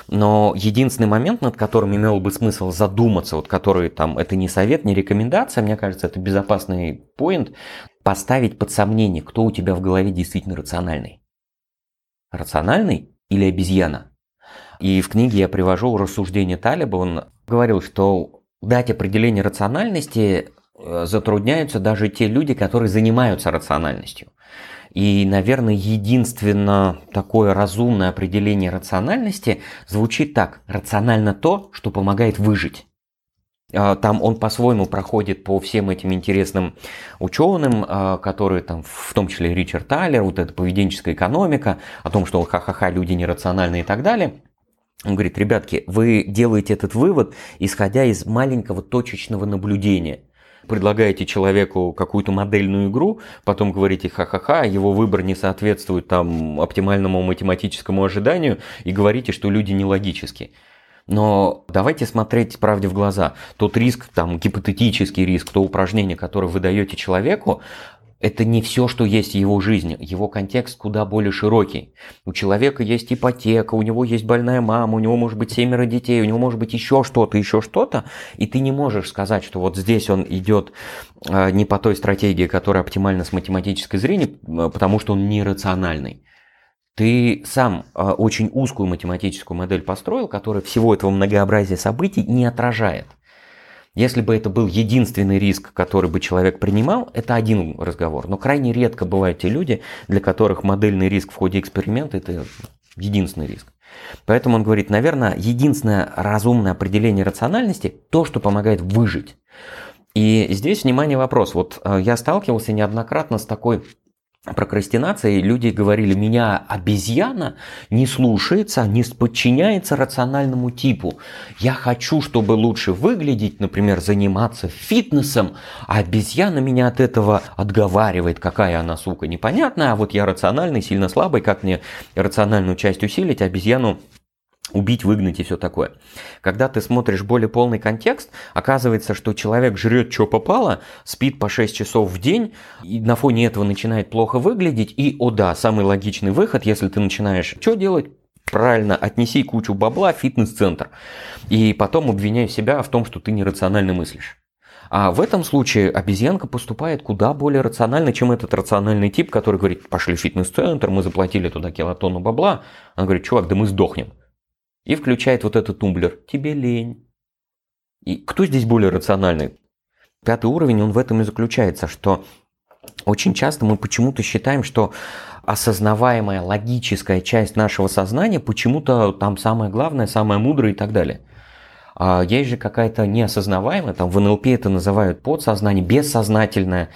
Но единственный момент, над которым имел бы смысл задуматься, вот который там, это не совет, не рекомендация, мне кажется, это безопасный поинт, поставить под сомнение, кто у тебя в голове действительно рациональный. Рациональный или обезьяна? И в книге я привожу рассуждение Талиба. Он говорил, что дать определение рациональности э, затрудняются даже те люди, которые занимаются рациональностью. И, наверное, единственное такое разумное определение рациональности звучит так. Рационально то, что помогает выжить. А, там он по-своему проходит по всем этим интересным ученым, а, которые там, в том числе Ричард Тайлер, вот эта поведенческая экономика, о том, что ха-ха-ха, люди нерациональные и так далее. Он говорит, ребятки, вы делаете этот вывод, исходя из маленького точечного наблюдения. Предлагаете человеку какую-то модельную игру, потом говорите ха-ха-ха, его выбор не соответствует там оптимальному математическому ожиданию и говорите, что люди нелогические. Но давайте смотреть правде в глаза. Тот риск, там, гипотетический риск, то упражнение, которое вы даете человеку, это не все, что есть в его жизни. Его контекст куда более широкий. У человека есть ипотека, у него есть больная мама, у него может быть семеро детей, у него может быть еще что-то, еще что-то. И ты не можешь сказать, что вот здесь он идет а, не по той стратегии, которая оптимальна с математической зрения, потому что он нерациональный. Ты сам а, очень узкую математическую модель построил, которая всего этого многообразия событий не отражает. Если бы это был единственный риск, который бы человек принимал, это один разговор. Но крайне редко бывают те люди, для которых модельный риск в ходе эксперимента – это единственный риск. Поэтому он говорит, наверное, единственное разумное определение рациональности – то, что помогает выжить. И здесь, внимание, вопрос. Вот а, я сталкивался неоднократно с такой прокрастинацией люди говорили, меня обезьяна не слушается, не подчиняется рациональному типу. Я хочу, чтобы лучше выглядеть, например, заниматься фитнесом, а обезьяна меня от этого отговаривает, какая она, сука, непонятная, а вот я рациональный, сильно слабый, как мне рациональную часть усилить, обезьяну убить, выгнать и все такое. Когда ты смотришь более полный контекст, оказывается, что человек жрет, что попало, спит по 6 часов в день, и на фоне этого начинает плохо выглядеть, и, о да, самый логичный выход, если ты начинаешь что делать, правильно, отнеси кучу бабла в фитнес-центр, и потом обвиняй себя в том, что ты нерационально мыслишь. А в этом случае обезьянка поступает куда более рационально, чем этот рациональный тип, который говорит, пошли в фитнес-центр, мы заплатили туда килотонну бабла. Она говорит, чувак, да мы сдохнем и включает вот этот тумблер. Тебе лень. И кто здесь более рациональный? Пятый уровень, он в этом и заключается, что очень часто мы почему-то считаем, что осознаваемая логическая часть нашего сознания почему-то там самое главное, самое мудрое и так далее. А есть же какая-то неосознаваемая, там в НЛП это называют подсознание, бессознательное.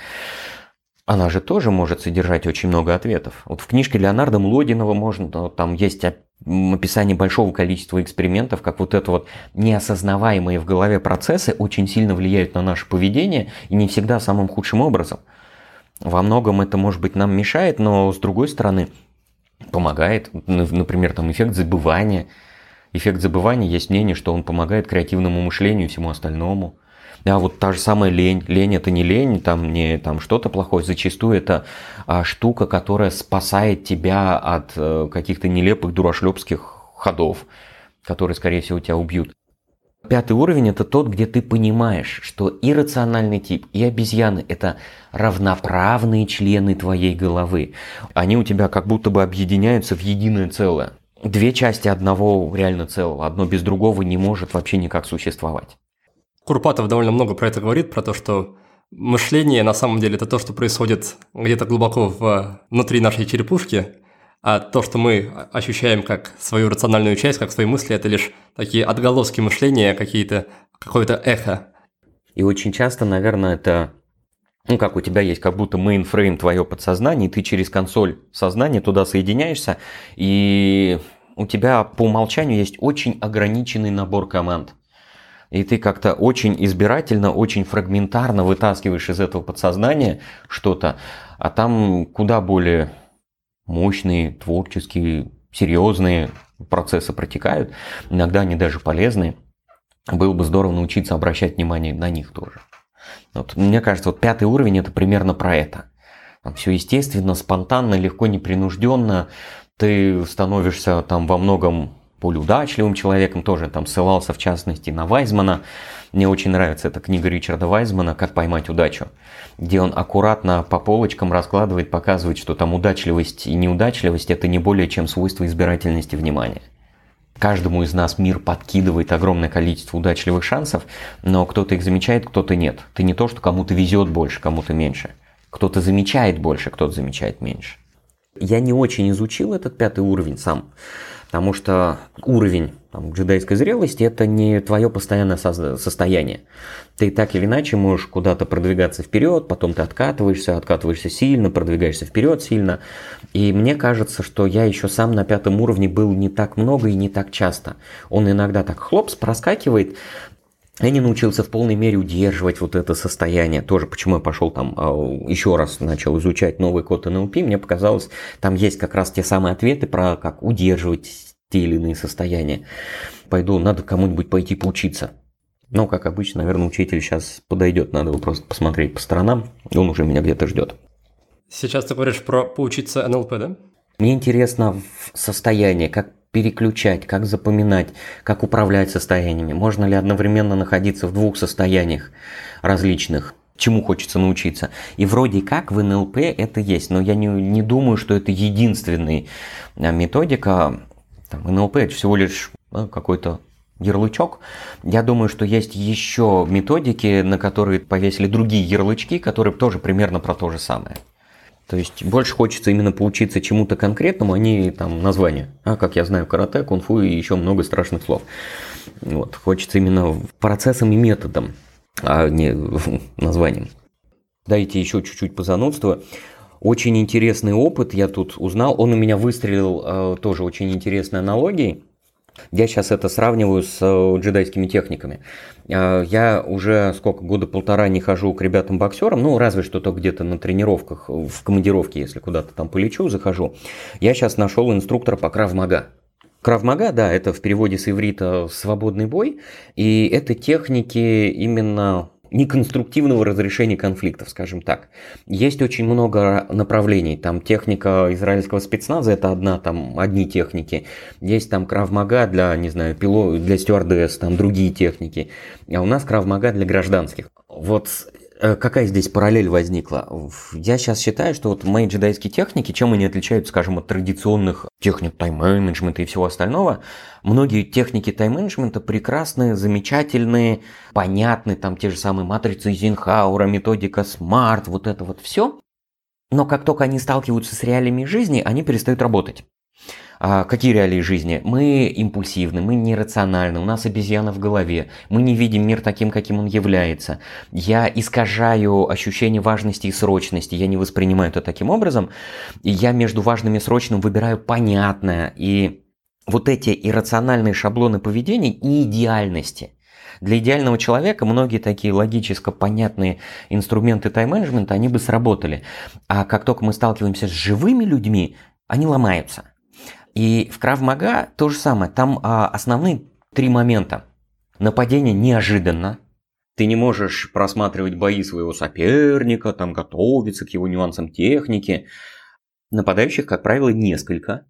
Она же тоже может содержать очень много ответов. Вот в книжке Леонардо Млодинова можно, там есть описание большого количества экспериментов, как вот это вот неосознаваемые в голове процессы очень сильно влияют на наше поведение и не всегда самым худшим образом. Во многом это, может быть, нам мешает, но с другой стороны помогает. Например, там эффект забывания. Эффект забывания есть мнение, что он помогает креативному мышлению и всему остальному. А вот та же самая лень. Лень это не лень, там не там что-то плохое. Зачастую это а, штука, которая спасает тебя от а, каких-то нелепых дурашлепских ходов. которые, скорее всего, тебя убьют. Пятый уровень – это тот, где ты понимаешь, что иррациональный тип и обезьяны – это равноправные члены твоей головы. Они у тебя как будто бы объединяются в единое целое. Две части одного реально целого, одно без другого не может вообще никак существовать. Курпатов довольно много про это говорит, про то, что мышление на самом деле это то, что происходит где-то глубоко внутри нашей черепушки, а то, что мы ощущаем как свою рациональную часть, как свои мысли, это лишь такие отголоски мышления, какие-то, какое-то эхо. И очень часто, наверное, это ну, как у тебя есть как будто мейнфрейм твое подсознание, и ты через консоль сознания туда соединяешься, и у тебя по умолчанию есть очень ограниченный набор команд. И ты как-то очень избирательно, очень фрагментарно вытаскиваешь из этого подсознания что-то, а там куда более мощные, творческие, серьезные процессы протекают. Иногда они даже полезны. Было бы здорово научиться обращать внимание на них тоже. Вот, мне кажется, вот пятый уровень это примерно про это. Там все естественно, спонтанно, легко, непринужденно. Ты становишься там во многом более удачливым человеком, тоже там ссылался в частности на Вайзмана. Мне очень нравится эта книга Ричарда Вайзмана «Как поймать удачу», где он аккуратно по полочкам раскладывает, показывает, что там удачливость и неудачливость – это не более чем свойство избирательности внимания. Каждому из нас мир подкидывает огромное количество удачливых шансов, но кто-то их замечает, кто-то нет. Ты не то, что кому-то везет больше, кому-то меньше. Кто-то замечает больше, кто-то замечает меньше. Я не очень изучил этот пятый уровень сам, потому что уровень там, джедайской зрелости это не твое постоянное состояние. Ты так или иначе можешь куда-то продвигаться вперед, потом ты откатываешься, откатываешься сильно, продвигаешься вперед сильно. И мне кажется, что я еще сам на пятом уровне был не так много и не так часто. Он иногда так хлопс проскакивает, я не научился в полной мере удерживать вот это состояние. Тоже почему я пошел там а, еще раз начал изучать новый код НЛП, мне показалось, там есть как раз те самые ответы про как удерживать те или иные состояния. Пойду, надо кому-нибудь пойти поучиться. Но, как обычно, наверное, учитель сейчас подойдет, надо его просто посмотреть по сторонам, он уже меня где-то ждет. Сейчас ты говоришь про поучиться НЛП, да? Мне интересно состояние, как переключать, как запоминать, как управлять состояниями. Можно ли одновременно находиться в двух состояниях различных, чему хочется научиться. И вроде как в НЛП это есть, но я не, не думаю, что это единственная методика. Там, НЛП это всего лишь ну, какой-то ярлычок. Я думаю, что есть еще методики, на которые повесили другие ярлычки, которые тоже примерно про то же самое. То есть больше хочется именно поучиться чему-то конкретному, а не там название. А как я знаю карате, кунг-фу и еще много страшных слов. Вот, хочется именно процессом и методом, а не названием. Дайте еще чуть-чуть по занудству. Очень интересный опыт я тут узнал. Он у меня выстрелил э, тоже очень интересной аналогией. Я сейчас это сравниваю с э, джедайскими техниками. Э, я уже сколько, года полтора не хожу к ребятам-боксерам, ну, разве что то где-то на тренировках, в командировке, если куда-то там полечу, захожу. Я сейчас нашел инструктора по кравмага. Кравмага, да, это в переводе с иврита «свободный бой», и это техники именно неконструктивного разрешения конфликтов, скажем так. Есть очень много направлений. Там техника израильского спецназа это одна, там одни техники. Есть там кравмага для, не знаю, пило, для стюардесс, там другие техники. А у нас кравмага для гражданских. Вот какая здесь параллель возникла? Я сейчас считаю, что вот мои джедайские техники, чем они отличаются, скажем, от традиционных техник тайм-менеджмента и всего остального, многие техники тайм-менеджмента прекрасные, замечательные, понятны, там те же самые матрицы Зинхаура, методика SMART, вот это вот все. Но как только они сталкиваются с реалиями жизни, они перестают работать. А какие реалии жизни? Мы импульсивны, мы нерациональны, у нас обезьяна в голове, мы не видим мир таким, каким он является. Я искажаю ощущение важности и срочности, я не воспринимаю это таким образом, и я между важным и срочным выбираю понятное. И вот эти иррациональные шаблоны поведения и идеальности – для идеального человека многие такие логически понятные инструменты тайм-менеджмента, они бы сработали. А как только мы сталкиваемся с живыми людьми, они ломаются. И в Крав-Мага то же самое. Там а, основные три момента. Нападение неожиданно. Ты не можешь просматривать бои своего соперника, там готовиться к его нюансам техники. Нападающих, как правило, несколько.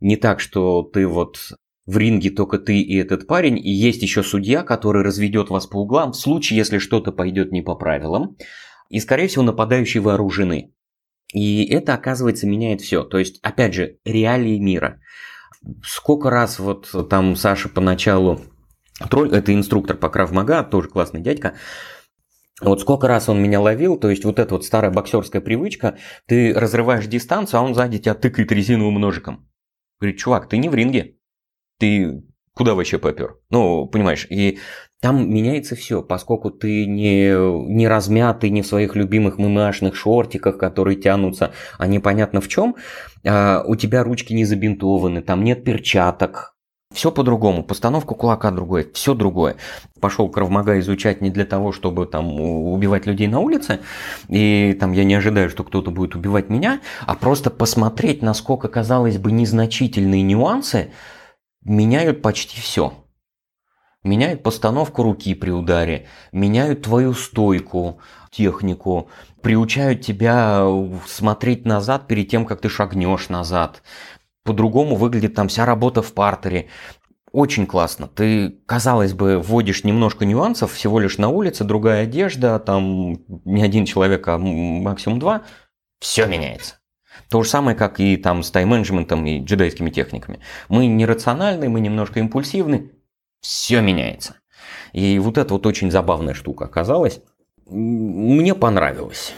Не так, что ты вот в ринге только ты и этот парень, и есть еще судья, который разведет вас по углам в случае, если что-то пойдет не по правилам. И, скорее всего, нападающие вооружены. И это, оказывается, меняет все. То есть, опять же, реалии мира. Сколько раз вот там Саша поначалу, тролль, это инструктор по Кравмага, тоже классный дядька, вот сколько раз он меня ловил, то есть вот эта вот старая боксерская привычка, ты разрываешь дистанцию, а он сзади тебя тыкает резиновым ножиком. Говорит, чувак, ты не в ринге, ты куда вообще попер? Ну, понимаешь, и там меняется все, поскольку ты не, не размятый, не в своих любимых мымашных шортиках, которые тянутся, а непонятно в чем, а у тебя ручки не забинтованы, там нет перчаток, все по-другому, постановка кулака другое, все другое. Пошел Кравмага изучать не для того, чтобы там убивать людей на улице, и там я не ожидаю, что кто-то будет убивать меня, а просто посмотреть, насколько, казалось бы, незначительные нюансы меняют почти все. Меняют постановку руки при ударе, меняют твою стойку, технику, приучают тебя смотреть назад перед тем, как ты шагнешь назад по-другому выглядит там вся работа в партере. Очень классно. Ты, казалось бы, вводишь немножко нюансов, всего лишь на улице, другая одежда, там не один человек, а максимум два. Все меняется. То же самое, как и там с тайм-менеджментом и джедайскими техниками. Мы нерациональны, мы немножко импульсивны. Все меняется. И вот это вот очень забавная штука оказалась. Мне понравилось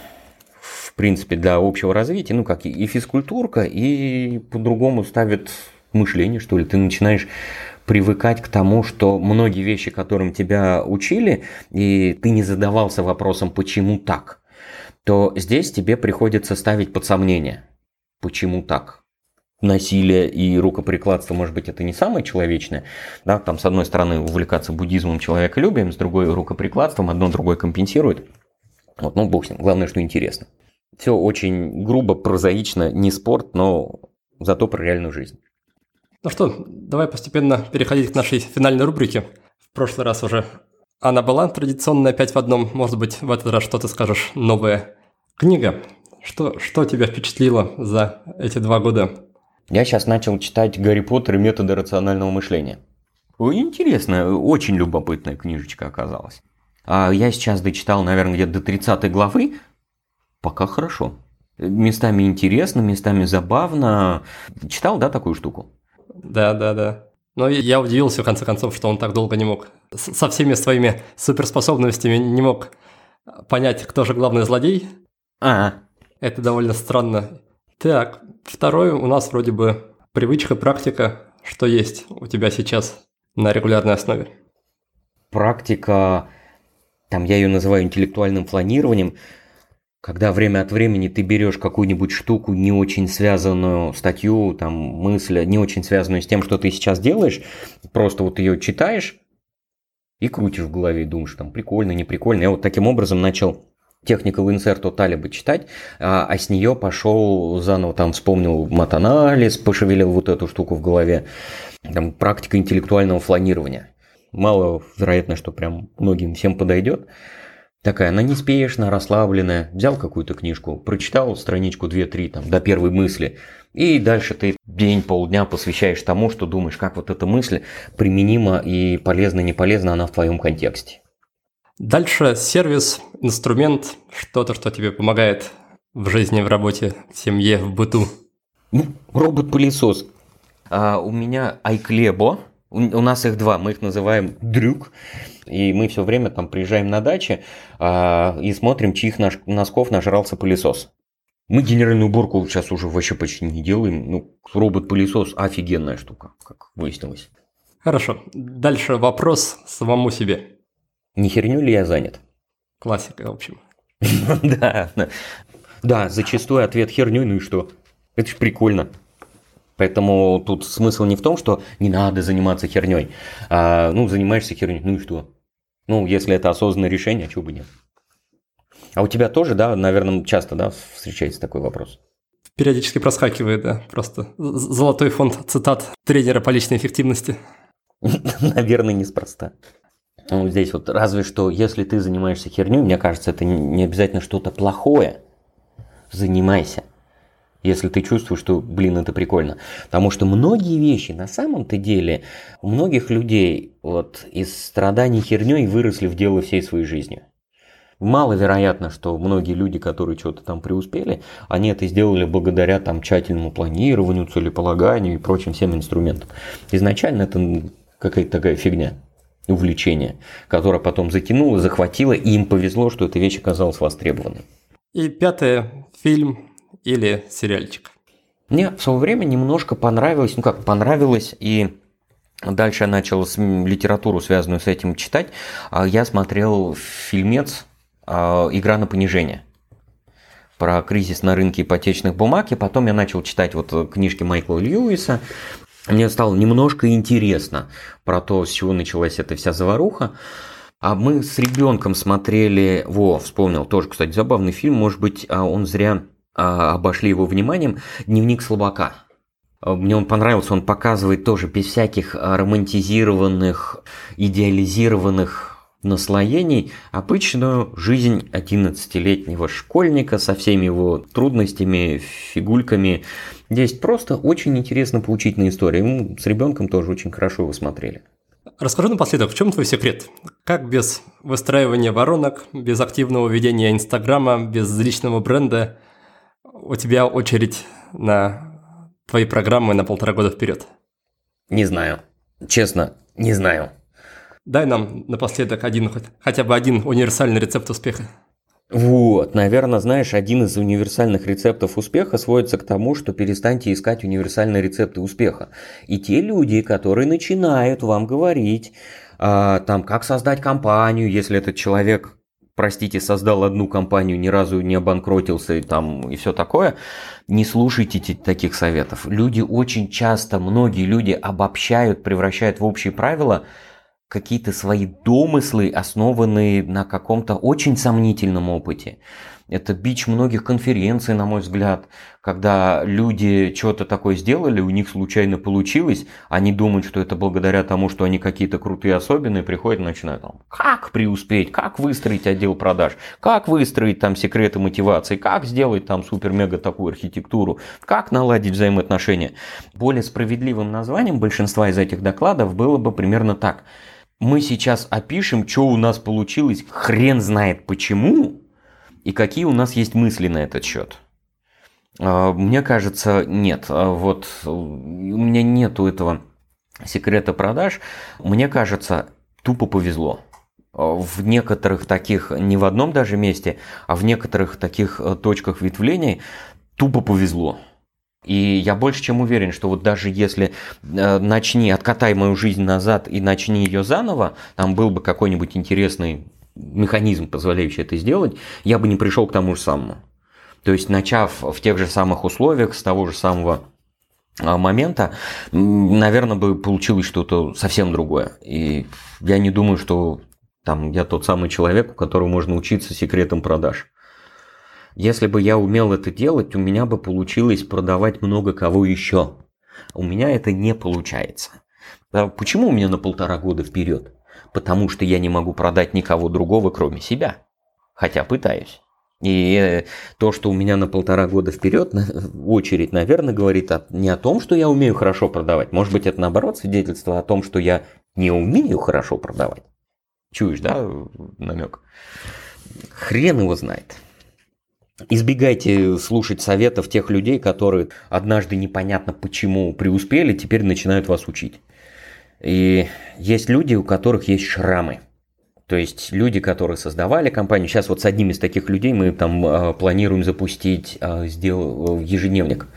в принципе, для общего развития, ну, как и физкультурка, и по-другому ставит мышление, что ли. Ты начинаешь привыкать к тому, что многие вещи, которым тебя учили, и ты не задавался вопросом, почему так, то здесь тебе приходится ставить под сомнение, почему так. Насилие и рукоприкладство, может быть, это не самое человечное. Да? Там, с одной стороны, увлекаться буддизмом, человеколюбием, с другой рукоприкладством, одно другое компенсирует. Вот, ну, бог с ним. Главное, что интересно. Все очень грубо, прозаично, не спорт, но зато про реальную жизнь. Ну что, давай постепенно переходить к нашей финальной рубрике. В прошлый раз уже она была традиционная пять в одном. Может быть, в этот раз что-то скажешь новое. Книга. Что, что тебя впечатлило за эти два года? Я сейчас начал читать «Гарри Поттер и методы рационального мышления». Интересная, очень любопытная книжечка оказалась. А я сейчас дочитал, наверное, где-то до 30 главы, Пока хорошо. Местами интересно, местами забавно. Читал, да, такую штуку? Да, да, да. Но я удивился, в конце концов, что он так долго не мог. Со всеми своими суперспособностями не мог понять, кто же главный злодей. А. Это довольно странно. Так, второе у нас вроде бы привычка, практика. Что есть у тебя сейчас на регулярной основе? Практика, там я ее называю интеллектуальным планированием когда время от времени ты берешь какую-нибудь штуку, не очень связанную статью, там, мысль, не очень связанную с тем, что ты сейчас делаешь, просто вот ее читаешь и крутишь в голове, думаешь, там, прикольно, не прикольно. Я вот таким образом начал Technical Insert от Талиба читать, а, а с нее пошел заново, там, вспомнил матанализ, пошевелил вот эту штуку в голове, там, практика интеллектуального фланирования. Мало вероятно, что прям многим всем подойдет. Такая, она неспешно, расслабленная. Взял какую-то книжку, прочитал страничку 2-3 там, до первой мысли. И дальше ты день, полдня посвящаешь тому, что думаешь, как вот эта мысль применима и полезна, не полезна она в твоем контексте. Дальше сервис, инструмент, что-то, что тебе помогает в жизни, в работе, в семье, в быту. Ну, робот-пылесос. А у меня iClebo, у, у нас их два, мы их называем дрюк. И мы все время там приезжаем на даче а, и смотрим, чьих наш, носков нажрался пылесос. Мы генеральную уборку сейчас уже вообще почти не делаем. Ну, робот-пылесос офигенная штука, как выяснилось. Хорошо. Дальше вопрос самому себе. Не херню ли я занят? Классика, в общем. Да, да, зачастую ответ херню, ну и что? Это ж прикольно. Поэтому тут смысл не в том, что не надо заниматься херней, а ну занимаешься херней, ну и что? Ну, если это осознанное решение, а чего бы нет? А у тебя тоже, да, наверное, часто, да, встречается такой вопрос? Периодически проскакивает, да, просто золотой фонд цитат тренера по личной эффективности. Наверное, неспроста. Ну, здесь вот разве что, если ты занимаешься херней, мне кажется, это не обязательно что-то плохое. Занимайся. если ты чувствуешь, что, блин, это прикольно. Потому что многие вещи, на самом-то деле, у многих людей вот из страданий херней выросли в дело всей своей жизни. Маловероятно, что многие люди, которые что-то там преуспели, они это сделали благодаря там тщательному планированию, целеполаганию и прочим всем инструментам. Изначально это какая-то такая фигня, увлечение, которое потом затянуло, захватило, и им повезло, что эта вещь оказалась востребованной. И пятое, фильм или сериальчик? Мне в свое время немножко понравилось, ну как, понравилось и Дальше я начал литературу, связанную с этим, читать. А я смотрел фильмец а, «Игра на понижение» про кризис на рынке ипотечных бумаг, и потом я начал читать вот книжки Майкла Льюиса. Мне стало немножко интересно про то, с чего началась эта вся заваруха. А мы с ребенком смотрели, во, вспомнил, тоже, кстати, забавный фильм, может быть, а он зря а, обошли его вниманием, «Дневник слабака». А, мне он понравился, он показывает тоже без всяких романтизированных, идеализированных наслоений обычную жизнь 11-летнего школьника со всеми его трудностями, фигульками. Здесь просто очень интересно поучительная история. Мы с ребенком тоже очень хорошо его смотрели. Расскажи напоследок, в чем твой секрет? Как без выстраивания воронок, без активного ведения Инстаграма, без личного бренда – у тебя очередь на твои программы на полтора года вперед? Не знаю. Честно, не знаю. Дай нам напоследок один, хотя бы один универсальный рецепт успеха. Вот, наверное, знаешь, один из универсальных рецептов успеха сводится к тому, что перестаньте искать универсальные рецепты успеха. И те люди, которые начинают вам говорить, а, там, как создать компанию, если этот человек простите, создал одну компанию, ни разу не обанкротился и там и все такое, не слушайте таких советов. Люди очень часто, многие люди обобщают, превращают в общие правила какие-то свои домыслы, основанные на каком-то очень сомнительном опыте. Это бич многих конференций, на мой взгляд, когда люди что-то такое сделали, у них случайно получилось, они думают, что это благодаря тому, что они какие-то крутые особенные, приходят и начинают там, как преуспеть, как выстроить отдел продаж, как выстроить там секреты мотивации, как сделать там супер-мега такую архитектуру, как наладить взаимоотношения. Более справедливым названием большинства из этих докладов было бы примерно так. Мы сейчас опишем, что у нас получилось, хрен знает почему, и какие у нас есть мысли на этот счет? А, мне кажется, нет. А вот у меня нету этого секрета продаж. Мне кажется, тупо повезло. А, в некоторых таких, не в одном даже месте, а в некоторых таких э, точках ветвлений тупо повезло. И я больше чем уверен, что вот даже если э, начни, откатай мою жизнь назад и начни ее заново, там был бы какой-нибудь интересный механизм, позволяющий это сделать, я бы не пришел к тому же самому. То есть, начав в тех же самых условиях, с того же самого а, момента, наверное, бы получилось что-то совсем другое. И я не думаю, что там я тот самый человек, у которого можно учиться секретам продаж. Если бы я умел это делать, у меня бы получилось продавать много кого еще. У меня это не получается. Почему у меня на полтора года вперед? потому что я не могу продать никого другого, кроме себя. Хотя пытаюсь. И э, то, что у меня на полтора года вперед очередь, наверное, говорит не о том, что я умею хорошо продавать. Может быть, это наоборот свидетельство о том, что я не умею хорошо продавать. Чуешь, да, намек? Хрен его знает. Избегайте слушать советов тех людей, которые однажды непонятно почему преуспели, теперь начинают вас учить. И есть люди, у которых есть шрамы. То есть люди, которые создавали компанию. Сейчас вот с одним из таких людей мы там э, планируем запустить э, сдел... ежедневник.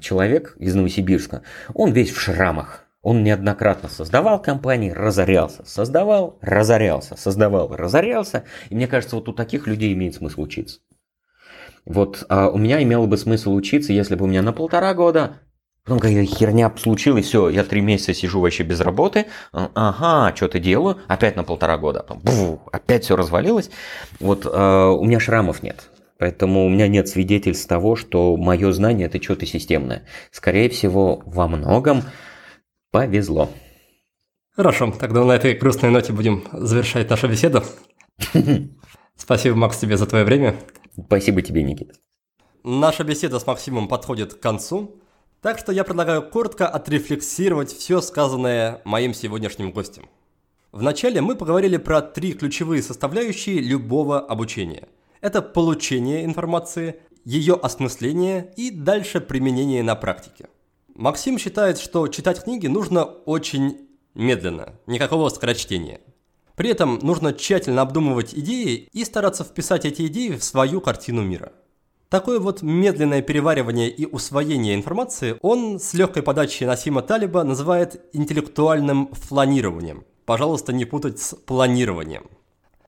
Человек из Новосибирска, он весь в шрамах. Он неоднократно создавал компании, разорялся, создавал, разорялся, создавал, разорялся. И мне кажется, вот у таких людей имеет смысл учиться. Вот а у меня имело бы смысл учиться, если бы у меня на полтора года Потом какая-то херня случилась, все, я три месяца сижу вообще без работы, а, ага, что-то делаю, опять на полтора года, потом, опять все развалилось. Вот э, у меня шрамов нет, поэтому у меня нет свидетельств того, что мое знание это что-то системное. Скорее всего, во многом повезло. Хорошо, тогда на этой грустной ноте будем завершать нашу беседу. Спасибо, Макс, тебе за твое время. Спасибо тебе, Никита. наша беседа с Максимом подходит к концу, так что я предлагаю коротко отрефлексировать все сказанное моим сегодняшним гостем. Вначале мы поговорили про три ключевые составляющие любого обучения. Это получение информации, ее осмысление и дальше применение на практике. Максим считает, что читать книги нужно очень медленно, никакого скорочтения. При этом нужно тщательно обдумывать идеи и стараться вписать эти идеи в свою картину мира. Такое вот медленное переваривание и усвоение информации он с легкой подачей Насима Талиба называет интеллектуальным фланированием. Пожалуйста, не путать с планированием.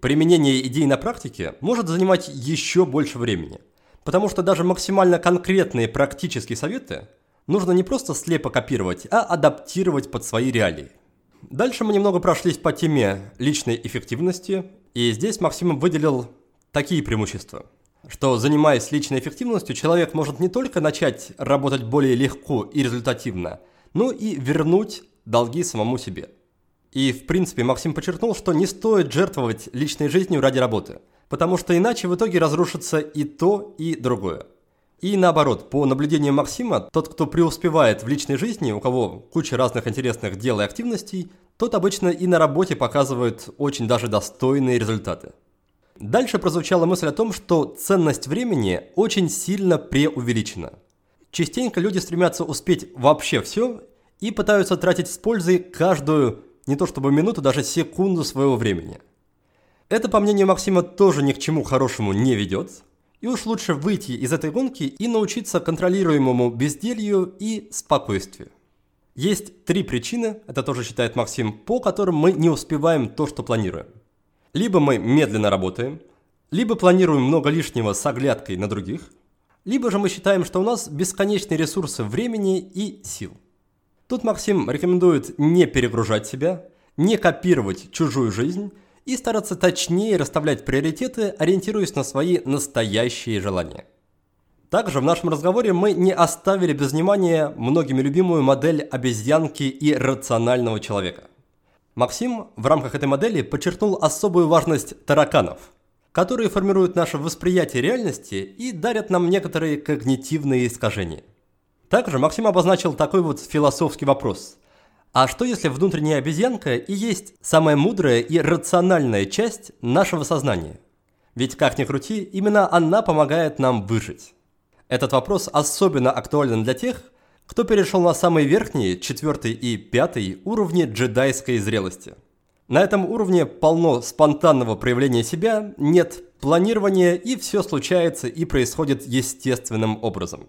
Применение идей на практике может занимать еще больше времени, потому что даже максимально конкретные практические советы нужно не просто слепо копировать, а адаптировать под свои реалии. Дальше мы немного прошлись по теме личной эффективности, и здесь Максим выделил такие преимущества – что занимаясь личной эффективностью, человек может не только начать работать более легко и результативно, но и вернуть долги самому себе. И, в принципе, Максим подчеркнул, что не стоит жертвовать личной жизнью ради работы, потому что иначе в итоге разрушится и то, и другое. И наоборот, по наблюдениям Максима, тот, кто преуспевает в личной жизни, у кого куча разных интересных дел и активностей, тот обычно и на работе показывает очень даже достойные результаты. Дальше прозвучала мысль о том, что ценность времени очень сильно преувеличена. Частенько люди стремятся успеть вообще все и пытаются тратить с пользой каждую, не то чтобы минуту, даже секунду своего времени. Это, по мнению Максима, тоже ни к чему хорошему не ведет, и уж лучше выйти из этой гонки и научиться контролируемому безделью и спокойствию. Есть три причины, это тоже считает Максим, по которым мы не успеваем то, что планируем. Либо мы медленно работаем, либо планируем много лишнего с оглядкой на других, либо же мы считаем, что у нас бесконечные ресурсы времени и сил. Тут Максим рекомендует не перегружать себя, не копировать чужую жизнь и стараться точнее расставлять приоритеты, ориентируясь на свои настоящие желания. Также в нашем разговоре мы не оставили без внимания многими любимую модель обезьянки и рационального человека. Максим в рамках этой модели подчеркнул особую важность тараканов, которые формируют наше восприятие реальности и дарят нам некоторые когнитивные искажения. Также Максим обозначил такой вот философский вопрос. А что если внутренняя обезьянка и есть самая мудрая и рациональная часть нашего сознания? Ведь, как ни крути, именно она помогает нам выжить. Этот вопрос особенно актуален для тех, кто перешел на самые верхние, четвертый и пятый уровни джедайской зрелости. На этом уровне полно спонтанного проявления себя, нет планирования и все случается и происходит естественным образом.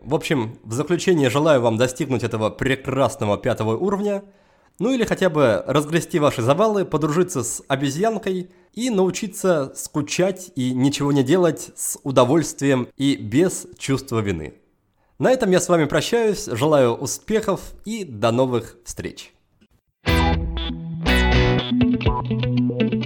В общем, в заключение желаю вам достигнуть этого прекрасного пятого уровня, ну или хотя бы разгрести ваши завалы, подружиться с обезьянкой и научиться скучать и ничего не делать с удовольствием и без чувства вины. На этом я с вами прощаюсь, желаю успехов и до новых встреч. thank you